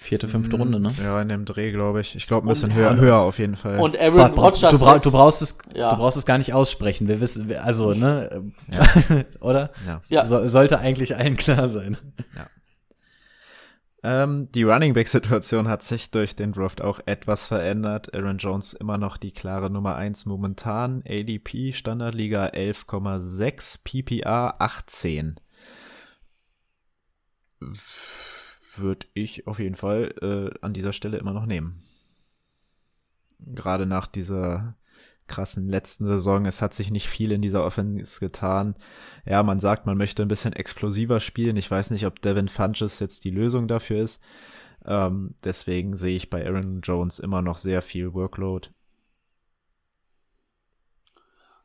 Vierte, fünfte mm, Runde, ne? Ja, in dem Dreh, glaube ich. Ich glaube, ein bisschen und, höher, höher auf jeden Fall. Und Aaron Bra Rodgers. Du, bra du, brauchst es, ja. du brauchst es gar nicht aussprechen. Wir wissen, also, ne? Ja. Oder? Ja. So, sollte eigentlich allen klar sein. Ja. Ähm, die Running Back Situation hat sich durch den Draft auch etwas verändert. Aaron Jones immer noch die klare Nummer eins momentan. ADP Standardliga 11,6, PPA 18. Würde ich auf jeden Fall äh, an dieser Stelle immer noch nehmen. Gerade nach dieser krassen letzten Saison. Es hat sich nicht viel in dieser Offense getan. Ja, man sagt, man möchte ein bisschen explosiver spielen. Ich weiß nicht, ob Devin Funches jetzt die Lösung dafür ist. Ähm, deswegen sehe ich bei Aaron Jones immer noch sehr viel Workload.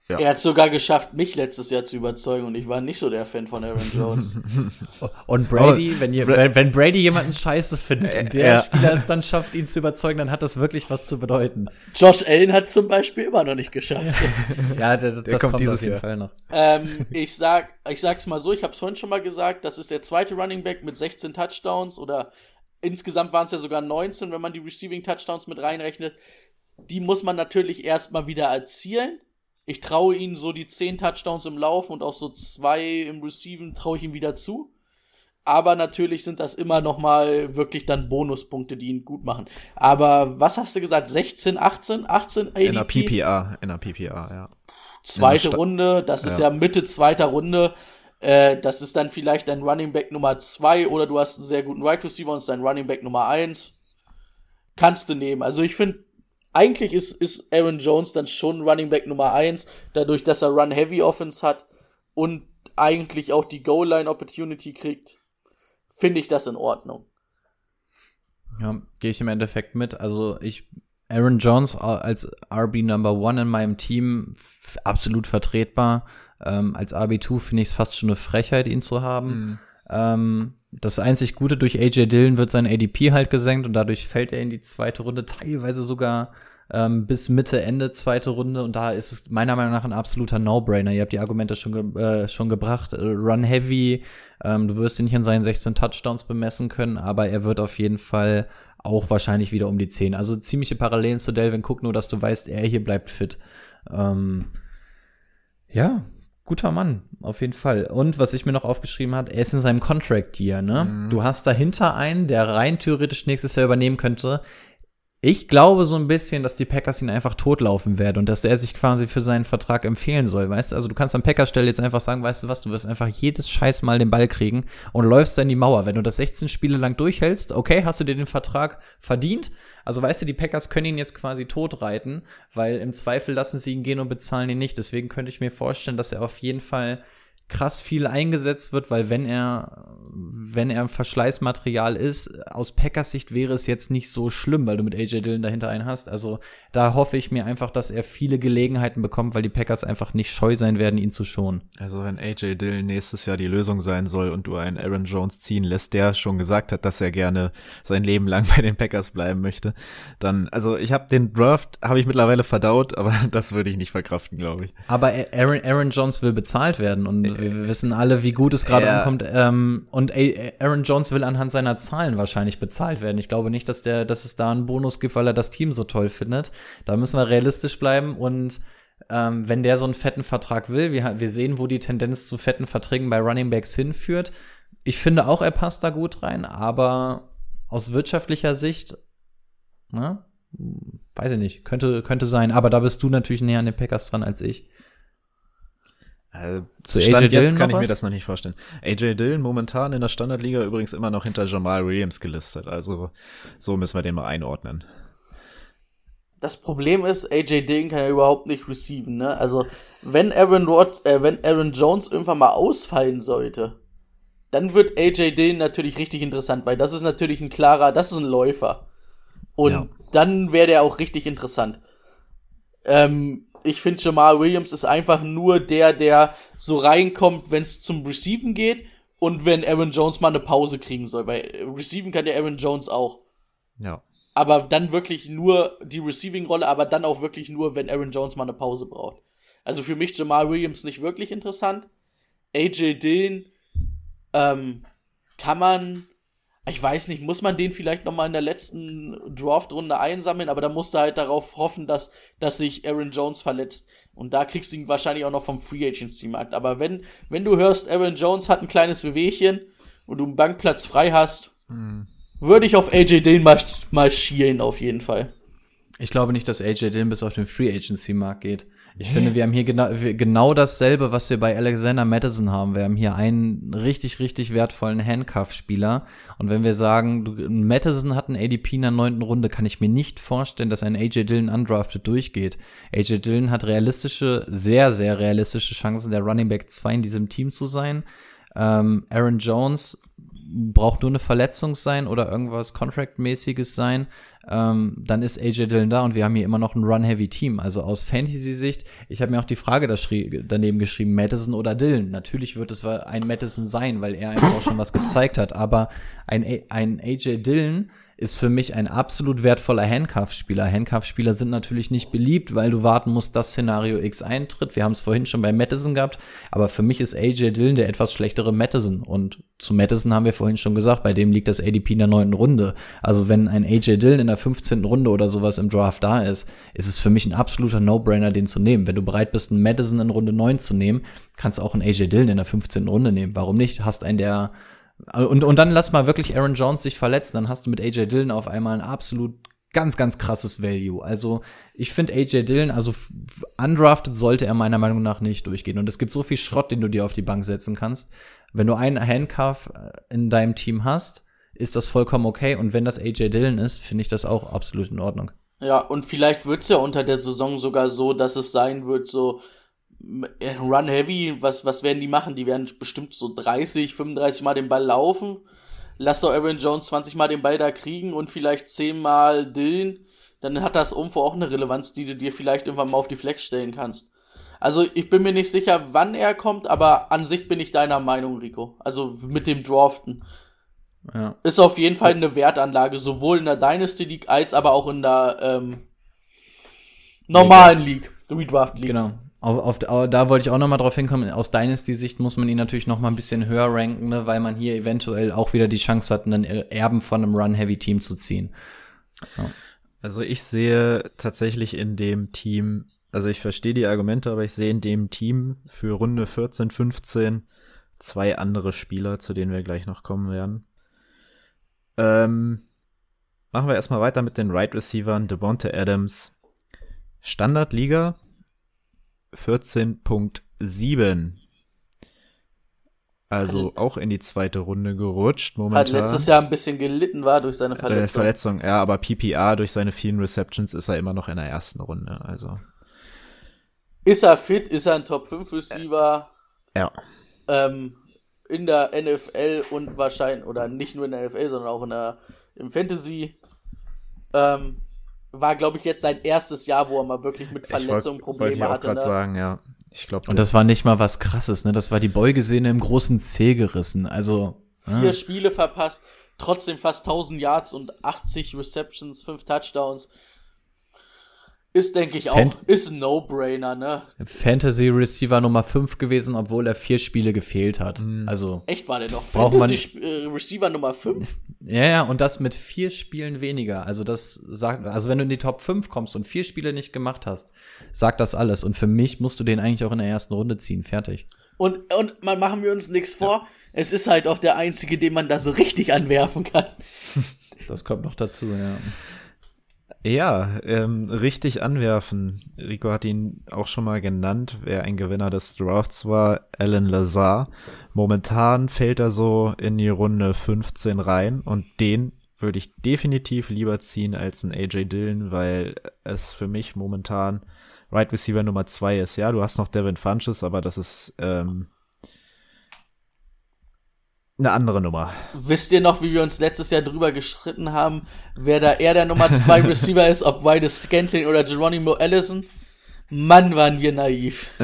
Ja. Er hat sogar geschafft, mich letztes Jahr zu überzeugen und ich war nicht so der Fan von Aaron Jones. und Brady, wenn, ihr, wenn, wenn, Brady jemanden scheiße findet und der ja. Spieler es dann schafft, ihn zu überzeugen, dann hat das wirklich was zu bedeuten. Josh Allen hat zum Beispiel immer noch nicht geschafft. ja, der, der das kommt, kommt dieses auf jeden Fall noch. Ähm, ich, sag, ich sag's mal so, ich habe es vorhin schon mal gesagt, das ist der zweite Running Back mit 16 Touchdowns oder insgesamt waren es ja sogar 19, wenn man die Receiving Touchdowns mit reinrechnet. Die muss man natürlich erstmal wieder erzielen ich traue ihnen so die 10 Touchdowns im Laufen und auch so zwei im Receiven traue ich ihm wieder zu. Aber natürlich sind das immer noch mal wirklich dann Bonuspunkte, die ihn gut machen. Aber was hast du gesagt? 16, 18, 18 ADP? In der PPA, in der PPA, ja. Zweite Runde, das ist ja. ja Mitte zweiter Runde. Äh, das ist dann vielleicht dein Running Back Nummer 2 oder du hast einen sehr guten Right Receiver und ist dein Running Back Nummer 1. Kannst du nehmen. Also ich finde, eigentlich ist, ist Aaron Jones dann schon Running Back Nummer 1, dadurch, dass er Run-Heavy Offense hat und eigentlich auch die Goal-Line-Opportunity kriegt, finde ich das in Ordnung. Ja, gehe ich im Endeffekt mit. Also ich, Aaron Jones als RB Number One in meinem Team absolut vertretbar. Ähm, als RB2 finde ich es fast schon eine Frechheit, ihn zu haben. Mhm. Ähm, das einzig Gute durch AJ Dillon wird sein ADP halt gesenkt und dadurch fällt er in die zweite Runde, teilweise sogar ähm, bis Mitte, Ende zweite Runde und da ist es meiner Meinung nach ein absoluter No-Brainer. Ihr habt die Argumente schon, ge äh, schon gebracht. Äh, Run Heavy, ähm, du wirst ihn nicht an seinen 16 Touchdowns bemessen können, aber er wird auf jeden Fall auch wahrscheinlich wieder um die 10. Also ziemliche Parallelen zu Delvin Cook, nur dass du weißt, er hier bleibt fit. Ähm, ja, guter Mann, auf jeden Fall. Und was ich mir noch aufgeschrieben hat, er ist in seinem Contract Year, ne? Mhm. Du hast dahinter einen, der rein theoretisch nächstes Jahr übernehmen könnte. Ich glaube so ein bisschen, dass die Packers ihn einfach totlaufen werden und dass er sich quasi für seinen Vertrag empfehlen soll, weißt du? Also du kannst am Packers Stelle jetzt einfach sagen, weißt du was, du wirst einfach jedes Scheiß Mal den Ball kriegen und läufst dann die Mauer. Wenn du das 16 Spiele lang durchhältst, okay, hast du dir den Vertrag verdient. Also weißt du, die Packers können ihn jetzt quasi totreiten, weil im Zweifel lassen sie ihn gehen und bezahlen ihn nicht. Deswegen könnte ich mir vorstellen, dass er auf jeden Fall krass viel eingesetzt wird, weil wenn er, wenn er Verschleißmaterial ist, aus Packers Sicht wäre es jetzt nicht so schlimm, weil du mit AJ Dillon dahinter einen hast. Also da hoffe ich mir einfach, dass er viele Gelegenheiten bekommt, weil die Packers einfach nicht scheu sein werden, ihn zu schonen. Also wenn AJ Dillon nächstes Jahr die Lösung sein soll und du einen Aaron Jones ziehen lässt, der schon gesagt hat, dass er gerne sein Leben lang bei den Packers bleiben möchte, dann, also ich habe den Draft, habe ich mittlerweile verdaut, aber das würde ich nicht verkraften, glaube ich. Aber Aaron, Aaron Jones will bezahlt werden und wir wissen alle, wie gut es gerade ja. ankommt. Ähm, und Aaron Jones will anhand seiner Zahlen wahrscheinlich bezahlt werden. Ich glaube nicht, dass der, dass es da einen Bonus gibt, weil er das Team so toll findet. Da müssen wir realistisch bleiben und ähm, wenn der so einen fetten Vertrag will, wir, wir sehen, wo die Tendenz zu fetten Verträgen bei Running Backs hinführt. Ich finde auch, er passt da gut rein, aber aus wirtschaftlicher Sicht, ne, weiß ich nicht, könnte, könnte sein. Aber da bist du natürlich näher an den Packers dran als ich. Also, Zu Stand AJ jetzt kann ich mir das noch nicht vorstellen. AJ Dillon momentan in der Standardliga übrigens immer noch hinter Jamal Williams gelistet. Also so müssen wir den mal einordnen. Das Problem ist, AJ Dillon kann ja überhaupt nicht receiven. Ne? Also wenn Aaron, Rod, äh, wenn Aaron Jones irgendwann mal ausfallen sollte, dann wird AJ Dillon natürlich richtig interessant, weil das ist natürlich ein klarer, das ist ein Läufer. Und ja. dann wäre der auch richtig interessant. Ähm, ich finde, Jamal Williams ist einfach nur der, der so reinkommt, wenn es zum Receiven geht und wenn Aaron Jones mal eine Pause kriegen soll. Weil Receiven kann ja Aaron Jones auch. Ja. Aber dann wirklich nur die Receiving-Rolle, aber dann auch wirklich nur, wenn Aaron Jones mal eine Pause braucht. Also für mich Jamal Williams nicht wirklich interessant. AJ Dillon ähm, kann man ich weiß nicht, muss man den vielleicht noch mal in der letzten Draft-Runde einsammeln, aber da musst du halt darauf hoffen, dass, dass sich Aaron Jones verletzt. Und da kriegst du ihn wahrscheinlich auch noch vom Free Agency-Markt. Aber wenn, wenn du hörst, Aaron Jones hat ein kleines Wehwehchen und du einen Bankplatz frei hast, hm. würde ich auf AJ Dillon mal, mal schielen, auf jeden Fall. Ich glaube nicht, dass AJ Dillon bis auf den Free Agency-Markt geht. Ich finde, wir haben hier genau, genau dasselbe, was wir bei Alexander Madison haben. Wir haben hier einen richtig, richtig wertvollen Handcuff-Spieler. Und wenn wir sagen, du, Madison hat einen ADP in der neunten Runde, kann ich mir nicht vorstellen, dass ein AJ Dillon undrafted durchgeht. AJ Dillon hat realistische, sehr, sehr realistische Chancen, der Running Back 2 in diesem Team zu sein. Ähm, Aaron Jones braucht nur eine Verletzung sein oder irgendwas Contract-mäßiges sein ähm, dann ist AJ Dillon da und wir haben hier immer noch ein Run-Heavy-Team. Also aus Fantasy-Sicht, ich habe mir auch die Frage daneben geschrieben, Madison oder Dillon. Natürlich wird es ein Madison sein, weil er einfach auch schon was gezeigt hat, aber ein, ein AJ Dillon ist für mich ein absolut wertvoller Handcuff-Spieler. Handcuff-Spieler sind natürlich nicht beliebt, weil du warten musst, dass Szenario X eintritt. Wir haben es vorhin schon bei Madison gehabt, aber für mich ist AJ Dillon der etwas schlechtere Madison. Und zu Madison haben wir vorhin schon gesagt, bei dem liegt das ADP in der neunten Runde. Also wenn ein AJ Dillon in der 15. Runde oder sowas im Draft da ist, ist es für mich ein absoluter No-Brainer, den zu nehmen. Wenn du bereit bist, einen Madison in Runde 9 zu nehmen, kannst du auch einen AJ Dillon in der 15. Runde nehmen. Warum nicht? Hast einen, der und, und dann lass mal wirklich Aaron Jones sich verletzen, dann hast du mit AJ Dillon auf einmal einen absolut ganz, ganz krasses Value. Also ich finde AJ Dillon, also undrafted sollte er meiner Meinung nach nicht durchgehen. Und es gibt so viel Schrott, den du dir auf die Bank setzen kannst. Wenn du einen Handcuff äh, in deinem Team hast, ist das vollkommen okay. Und wenn das AJ Dillon ist, finde ich das auch absolut in Ordnung. Ja, und vielleicht wird's ja unter der Saison sogar so, dass es sein wird, so äh, Run Heavy, was, was werden die machen? Die werden bestimmt so 30, 35 Mal den Ball laufen. Lass doch Aaron Jones 20 Mal den Ball da kriegen und vielleicht 10 Mal Dylan. Dann hat das irgendwo auch eine Relevanz, die du dir vielleicht irgendwann mal auf die Flex stellen kannst. Also ich bin mir nicht sicher, wann er kommt, aber an sich bin ich deiner Meinung, Rico. Also mit dem Draften. Ja. Ist auf jeden Fall eine Wertanlage, sowohl in der Dynasty League als aber auch in der ähm, normalen League, Redraft League. Genau. Auf, auf, au- da wollte ich auch noch mal drauf hinkommen. Aus Dynasty-Sicht muss man ihn natürlich noch mal ein bisschen höher ranken, ne, weil man hier eventuell auch wieder die Chance hat, einen Erben von einem Run-Heavy-Team zu ziehen. Also ich sehe tatsächlich in dem Team, also ich verstehe die Argumente, aber ich sehe in dem Team für Runde 14, 15 zwei andere Spieler, zu denen wir gleich noch kommen werden. Ähm, machen wir erstmal weiter mit den Right Receivern. Devonta Adams, Standardliga 14.7. Also auch in die zweite Runde gerutscht Hat momentan. letztes Jahr ein bisschen gelitten war durch seine Äh, Verletzung. Verletzung, ja, aber PPR durch seine vielen Receptions ist er immer noch in der ersten Runde. Also, Ist er fit? Ist er ein Top 5 Receiver? ja. Ähm, in der NFL und wahrscheinlich, oder nicht nur in der NFL, sondern auch in der, im Fantasy. Ähm, war, glaube ich, jetzt sein erstes Jahr, wo er mal wirklich mit Ich Verletzungen wollt Probleme ich auch hatte. gerade Ne? sagen, ja. Ich glaube, Und das war nicht mal was krasses, ne? Das war die Beugesehne im großen C gerissen. Also, Vier ah, Spiele verpasst, trotzdem fast 1000 Yards und 80 Receptions, 5 Touchdowns. Ist, denke ich, auch, Fan- ist ein No-Brainer, ne? Fantasy Receiver Nummer 5 gewesen, obwohl er vier Spiele gefehlt hat. Also, Echt, war der noch Braucht man- Fantasy äh, Receiver Nummer 5? ja, ja, und das mit vier Spielen weniger. Also, das sagt, also wenn du in die Top 5 kommst und vier Spiele nicht gemacht hast, sagt das alles. Und für mich musst du den eigentlich auch in der ersten Runde ziehen. Fertig. Und, und man machen wir uns nichts vor. Es ist halt auch der einzige, den man da so richtig anwerfen kann. Das kommt noch dazu, ja. Ja, ähm, richtig anwerfen. Rico hat ihn auch schon mal genannt, wer ein Gewinner des Drafts war, Alan Lazar. Momentan fällt er so in die Runde 15 rein und den würde ich definitiv lieber ziehen als ein AJ Dillon, weil es für mich momentan Right Receiver Nummer zwei ist. Ja, du hast noch Devin Funches, aber das ist ähm, eine andere Nummer. Wisst ihr noch, wie wir uns letztes Jahr drüber geschritten haben, wer da eher der Nummer 2 Receiver ist, ob Wildes Scantling oder Geronimo Allison? Mann, waren wir naiv.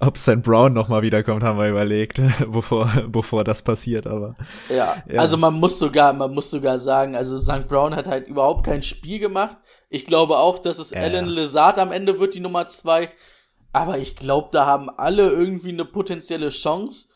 Ob St. Brown noch mal wiederkommt, haben wir überlegt, bevor, bevor das passiert, aber Ja, Ja. also man muss sogar, man muss sogar sagen, also St. Brown hat halt überhaupt kein Spiel gemacht. Ich glaube auch, dass es Ja, Alan. Lazard am Ende wird, die Nummer 2. Aber ich glaube, da haben alle irgendwie eine potenzielle Chance.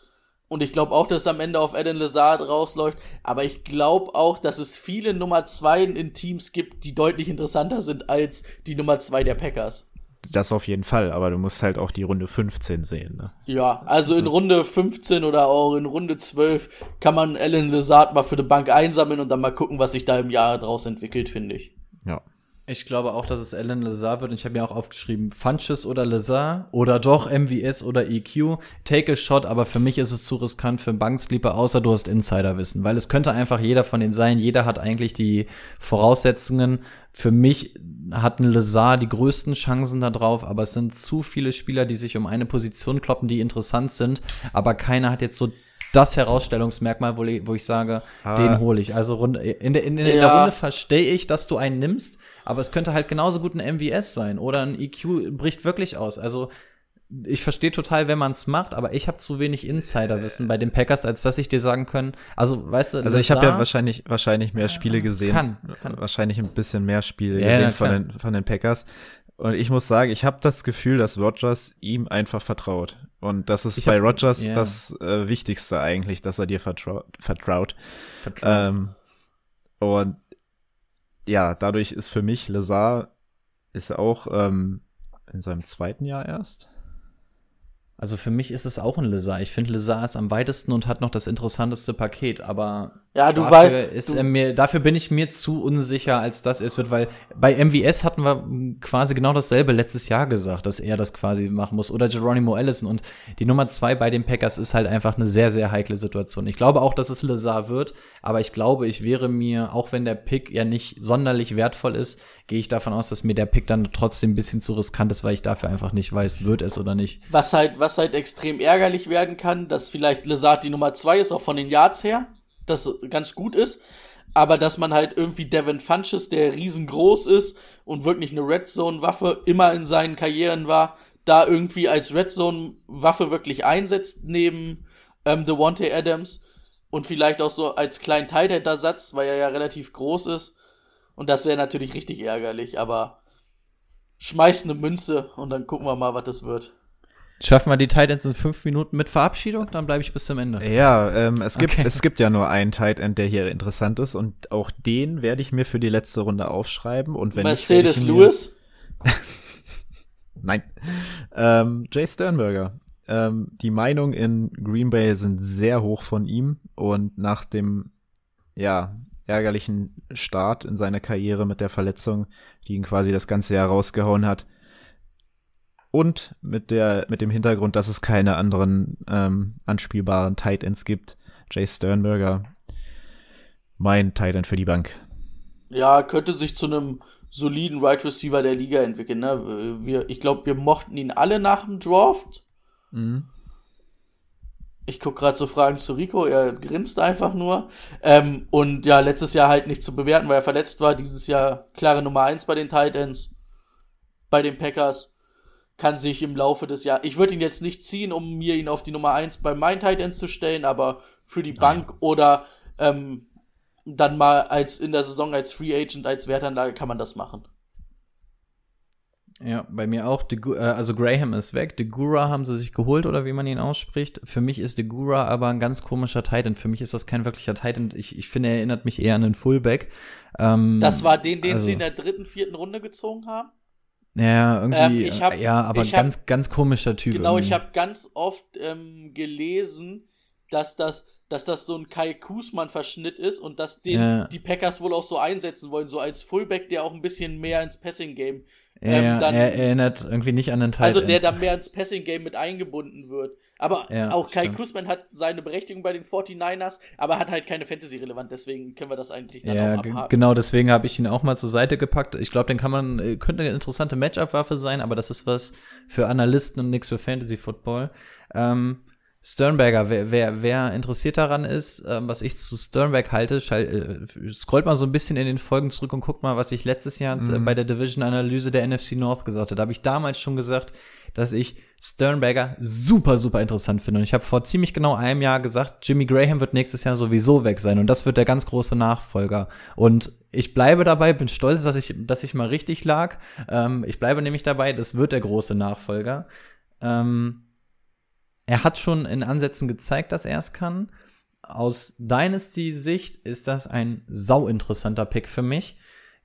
Und ich glaube auch, dass es am Ende auf Alan Lazard rausläuft. Aber ich glaube auch, dass es viele Nummer 2 in Teams gibt, die deutlich interessanter sind als die Nummer 2 der Packers. das auf jeden Fall. Aber du musst halt auch die Runde 15 sehen. Ne? Ja, also in Runde 15 oder auch in Runde 12 kann man Alan Lazard mal für die Bank einsammeln und dann mal gucken, was sich da im Jahr draus entwickelt, finde ich. Ja. Ich glaube auch, dass es Alan Lazar wird und ich habe mir auch aufgeschrieben, Funches oder Lazar oder doch MVS oder EQ. Take a shot, aber für mich ist es zu riskant für einen Banksleeper, außer du hast Insiderwissen, weil es könnte einfach jeder von denen sein. Jeder hat eigentlich die Voraussetzungen. Für mich hat ein Lazar die größten Chancen da drauf, aber es sind zu viele Spieler, die sich um eine Position kloppen, die interessant sind, aber keiner hat jetzt so das Herausstellungsmerkmal, wo ich, sage, Ah. den hole ich. Also in der, in der Ja. Runde verstehe ich, dass du einen nimmst, aber es könnte halt genauso gut ein MVS sein oder ein EQ bricht wirklich aus. Also ich verstehe total, wenn man es macht, aber ich habe zu wenig Insiderwissen bei den Packers, als dass ich dir sagen können. Also weißt du, Also ich habe ja wahrscheinlich wahrscheinlich mehr Spiele gesehen, kann, kann. wahrscheinlich ein bisschen mehr Spiele Ja, gesehen von den von den Packers. Und ich muss sagen, ich habe das Gefühl, dass Rogers ihm einfach vertraut. Und das ist Ich bei hab- Rogers ja. das äh, Wichtigste eigentlich, dass er dir vertraut. vertraut. Vertraut. Ähm, und ja, dadurch ist für mich Lazar ist auch ähm, in seinem zweiten Jahr erst. Also für mich ist es auch ein Lazar. Ich finde, Lazar ist am weitesten und hat noch das interessanteste Paket, aber Ja, du dafür, weißt. dafür bin ich mir zu unsicher, als das es wird, weil bei MVS hatten wir quasi genau dasselbe letztes Jahr gesagt, dass er das quasi machen muss. Oder Geronimo Allison. Und die Nummer zwei bei den Packers ist halt einfach eine sehr, sehr heikle Situation. Ich glaube auch, dass es Lazar wird, aber ich glaube, ich wäre mir, auch wenn der Pick ja nicht sonderlich wertvoll ist, gehe ich davon aus, dass mir der Pick dann trotzdem ein bisschen zu riskant ist, weil ich dafür einfach nicht weiß, wird es oder nicht. Was halt, was halt extrem ärgerlich werden kann, dass vielleicht Lazard die Nummer zwei ist, auch von den Yards her das ganz gut ist, aber dass man halt irgendwie Devin Funches, der riesengroß ist und wirklich eine Red Zone Waffe immer in seinen Karrieren war, da irgendwie als Red Zone Waffe wirklich einsetzt neben ähm, Devontae Adams und vielleicht auch so als kleinen Teil der Ersatz, weil er ja relativ groß ist und das wäre natürlich richtig ärgerlich, aber schmeiß eine Münze und dann gucken wir mal, was das wird. Schaffen wir die Titans in fünf Minuten mit Verabschiedung? Dann bleibe ich bis zum Ende. Ja, ähm, es, gibt, Okay. es gibt ja nur einen Tight End, der hier interessant ist und auch den werde ich mir für die letzte Runde aufschreiben. Und wenn Mercedes ich Lewis? Nein. Ähm, Jay Sternberger. Ähm, die Meinungen in Green Bay sind sehr hoch von ihm und nach dem, ja, ärgerlichen Start in seiner Karriere mit der Verletzung, die ihn quasi das ganze Jahr rausgehauen hat. Und mit der, mit dem Hintergrund, dass es keine anderen ähm, anspielbaren Tight Ends gibt. Jay Sternberger, mein Tight End für die Bank. Ja, könnte sich zu einem soliden Wide Receiver der Liga entwickeln. Ne? Wir, ich glaube, wir mochten ihn alle nach dem Draft. Mhm. Ich guck gerade so Fragen zu Rico, er grinst einfach nur. Ähm, und ja, letztes Jahr halt nicht zu bewerten, weil er verletzt war. Dieses Jahr klare Nummer eins bei den Titans, bei den Packers. Kann sich im Laufe des Jahres. Ich würde ihn jetzt nicht ziehen, um mir ihn auf die Nummer eins bei meinen Titans zu stellen, aber für die Bank oder ähm, dann mal als in der Saison als Free Agent, als Wertanlage kann man das machen. Ja, bei mir auch. De äh, also Graham ist weg. Degura haben sie sich geholt oder wie man ihn ausspricht. Für mich ist Degura aber ein ganz komischer Titan. Für mich ist das kein wirklicher Titan. Ich, ich finde, er erinnert mich eher an einen Fullback. Ähm, Das war den, den also- sie in der dritten, vierten Runde gezogen haben. Ja, irgendwie. Ähm, ich hab- ja, aber ich hab- ganz, ganz komischer Typ. Genau, ich irgendwie. habe ganz oft ähm, gelesen, dass das, dass das so ein Kai Kusmann-Verschnitt ist und dass den Ja. die Packers wohl auch so einsetzen wollen, so als Fullback, der auch ein bisschen mehr ins Passing-Game. Ja, ähm, dann- er erinnert irgendwie nicht an einen Titan. Also der dann mehr ins Passing-Game mit eingebunden wird. Aber Ja, auch Kai stimmt. Kusman hat seine Berechtigung bei den 49ers, aber hat halt keine Fantasy-relevant, deswegen können wir das eigentlich dann Ja, auch abhaken. genau, deswegen habe ich ihn auch mal zur Seite gepackt. Ich glaube, den kann man, äh, könnte eine interessante Matchup-Waffe sein, aber das ist was für Analysten und nichts für Fantasy Football. Ähm, Sternberger, wer, wer, wer interessiert daran ist, ähm, was ich zu Sternberg halte, schall, äh, scrollt mal so ein bisschen in den Folgen zurück und guckt mal, was ich letztes Jahr äh, bei der Division-Analyse der NFC North gesagt habe. Da habe ich damals schon gesagt, dass ich Sternberger super, super interessant finde. Und ich habe vor ziemlich genau einem Jahr gesagt, Jimmy Graham wird nächstes Jahr sowieso weg sein und das wird der ganz große Nachfolger. Und ich bleibe dabei, bin stolz, dass ich, dass ich mal richtig lag. Ähm, ich bleibe nämlich dabei, das wird der große Nachfolger. Ähm, er hat schon in Ansätzen gezeigt, dass er es kann. Aus Dynasty-Sicht ist das ein sau interessanter Pick für mich.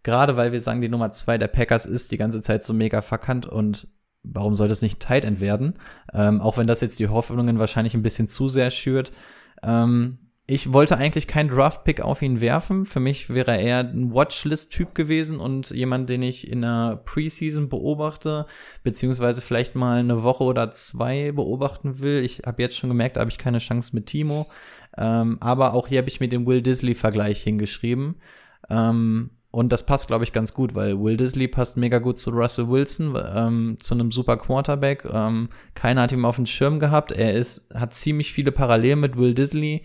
Gerade weil wir sagen, die Nummer zwei der Packers ist die ganze Zeit so mega verkannt und warum soll das nicht Tight End werden? Ähm, auch wenn das jetzt die Hoffnungen wahrscheinlich ein bisschen zu sehr schürt. Ähm, ich wollte eigentlich keinen Draft-Pick auf ihn werfen. Für mich wäre er eher ein Watchlist-Typ gewesen und jemand, den ich in der Preseason beobachte, beziehungsweise vielleicht mal eine Woche oder zwei beobachten will. Ich habe jetzt schon gemerkt, habe ich keine Chance mit Timo. Ähm, aber auch hier habe ich mir den Will Disley-Vergleich hingeschrieben. Ähm, und das passt, glaube ich, ganz gut, weil Will Disley passt mega gut zu Russell Wilson, ähm, zu einem super Quarterback. Ähm, keiner hat ihn auf dem Schirm gehabt. Er ist, hat ziemlich viele Parallelen mit Will Disley.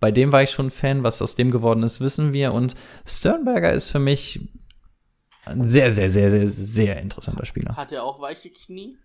Bei dem war ich schon Fan. Was aus dem geworden ist, wissen wir. Und Sternberger ist für mich ein sehr, sehr, sehr, sehr, sehr interessanter Spieler. Hat er auch weiche Knie?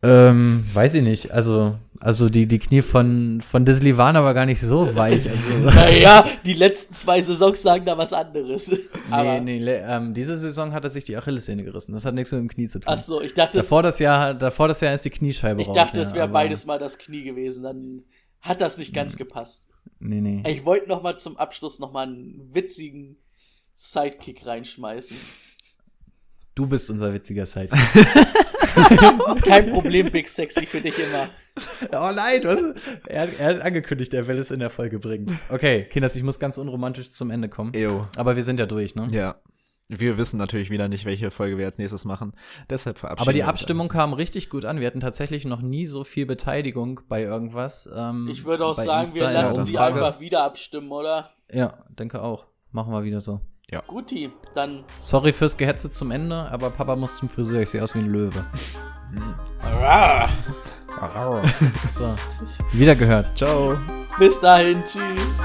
Ähm, weiß ich nicht. Also, also die, die Knie von, von Disley waren aber gar nicht so weich. Also, Naja, die letzten zwei Saisons sagen da was anderes. Aber, nee, ähm, diese Saison hat er sich die Achillessehne gerissen. Das hat nichts mit dem Knie zu tun. ach so, ich dachte, davor das Jahr, davor das Jahr ist die Kniescheibe ich raus. dachte, es ja, wäre beides mal das Knie gewesen. Dann hat das nicht ganz gepasst. Nee, nee. Ich wollte noch mal zum Abschluss noch mal einen witzigen Sidekick reinschmeißen. Du bist unser witziger Sidekick. Kein Problem, Big Sexy, für dich immer. oh nein, was? Er, hat- er hat angekündigt, er will es in der Folge bringen. Okay, Kinders, ich muss ganz unromantisch zum Ende kommen. Ew. Aber wir sind ja durch, ne? Ja. Wir wissen natürlich wieder nicht, welche Folge wir als nächstes machen. Deshalb verabschieden Aber die Abstimmung jetzt. kam richtig gut an. Wir hatten tatsächlich noch nie so viel Beteiligung bei irgendwas. Ähm, Ich würde auch sagen, Insta wir lassen die einfach wieder abstimmen, oder? Ja, denke auch. Machen wir wieder so. Guti, dann Sorry fürs Gehetze zum Ende, aber Papa muss zum Friseur. Ich sehe aus wie ein Löwe. so. Wieder gehört. Ciao. bis dahin, tschüss.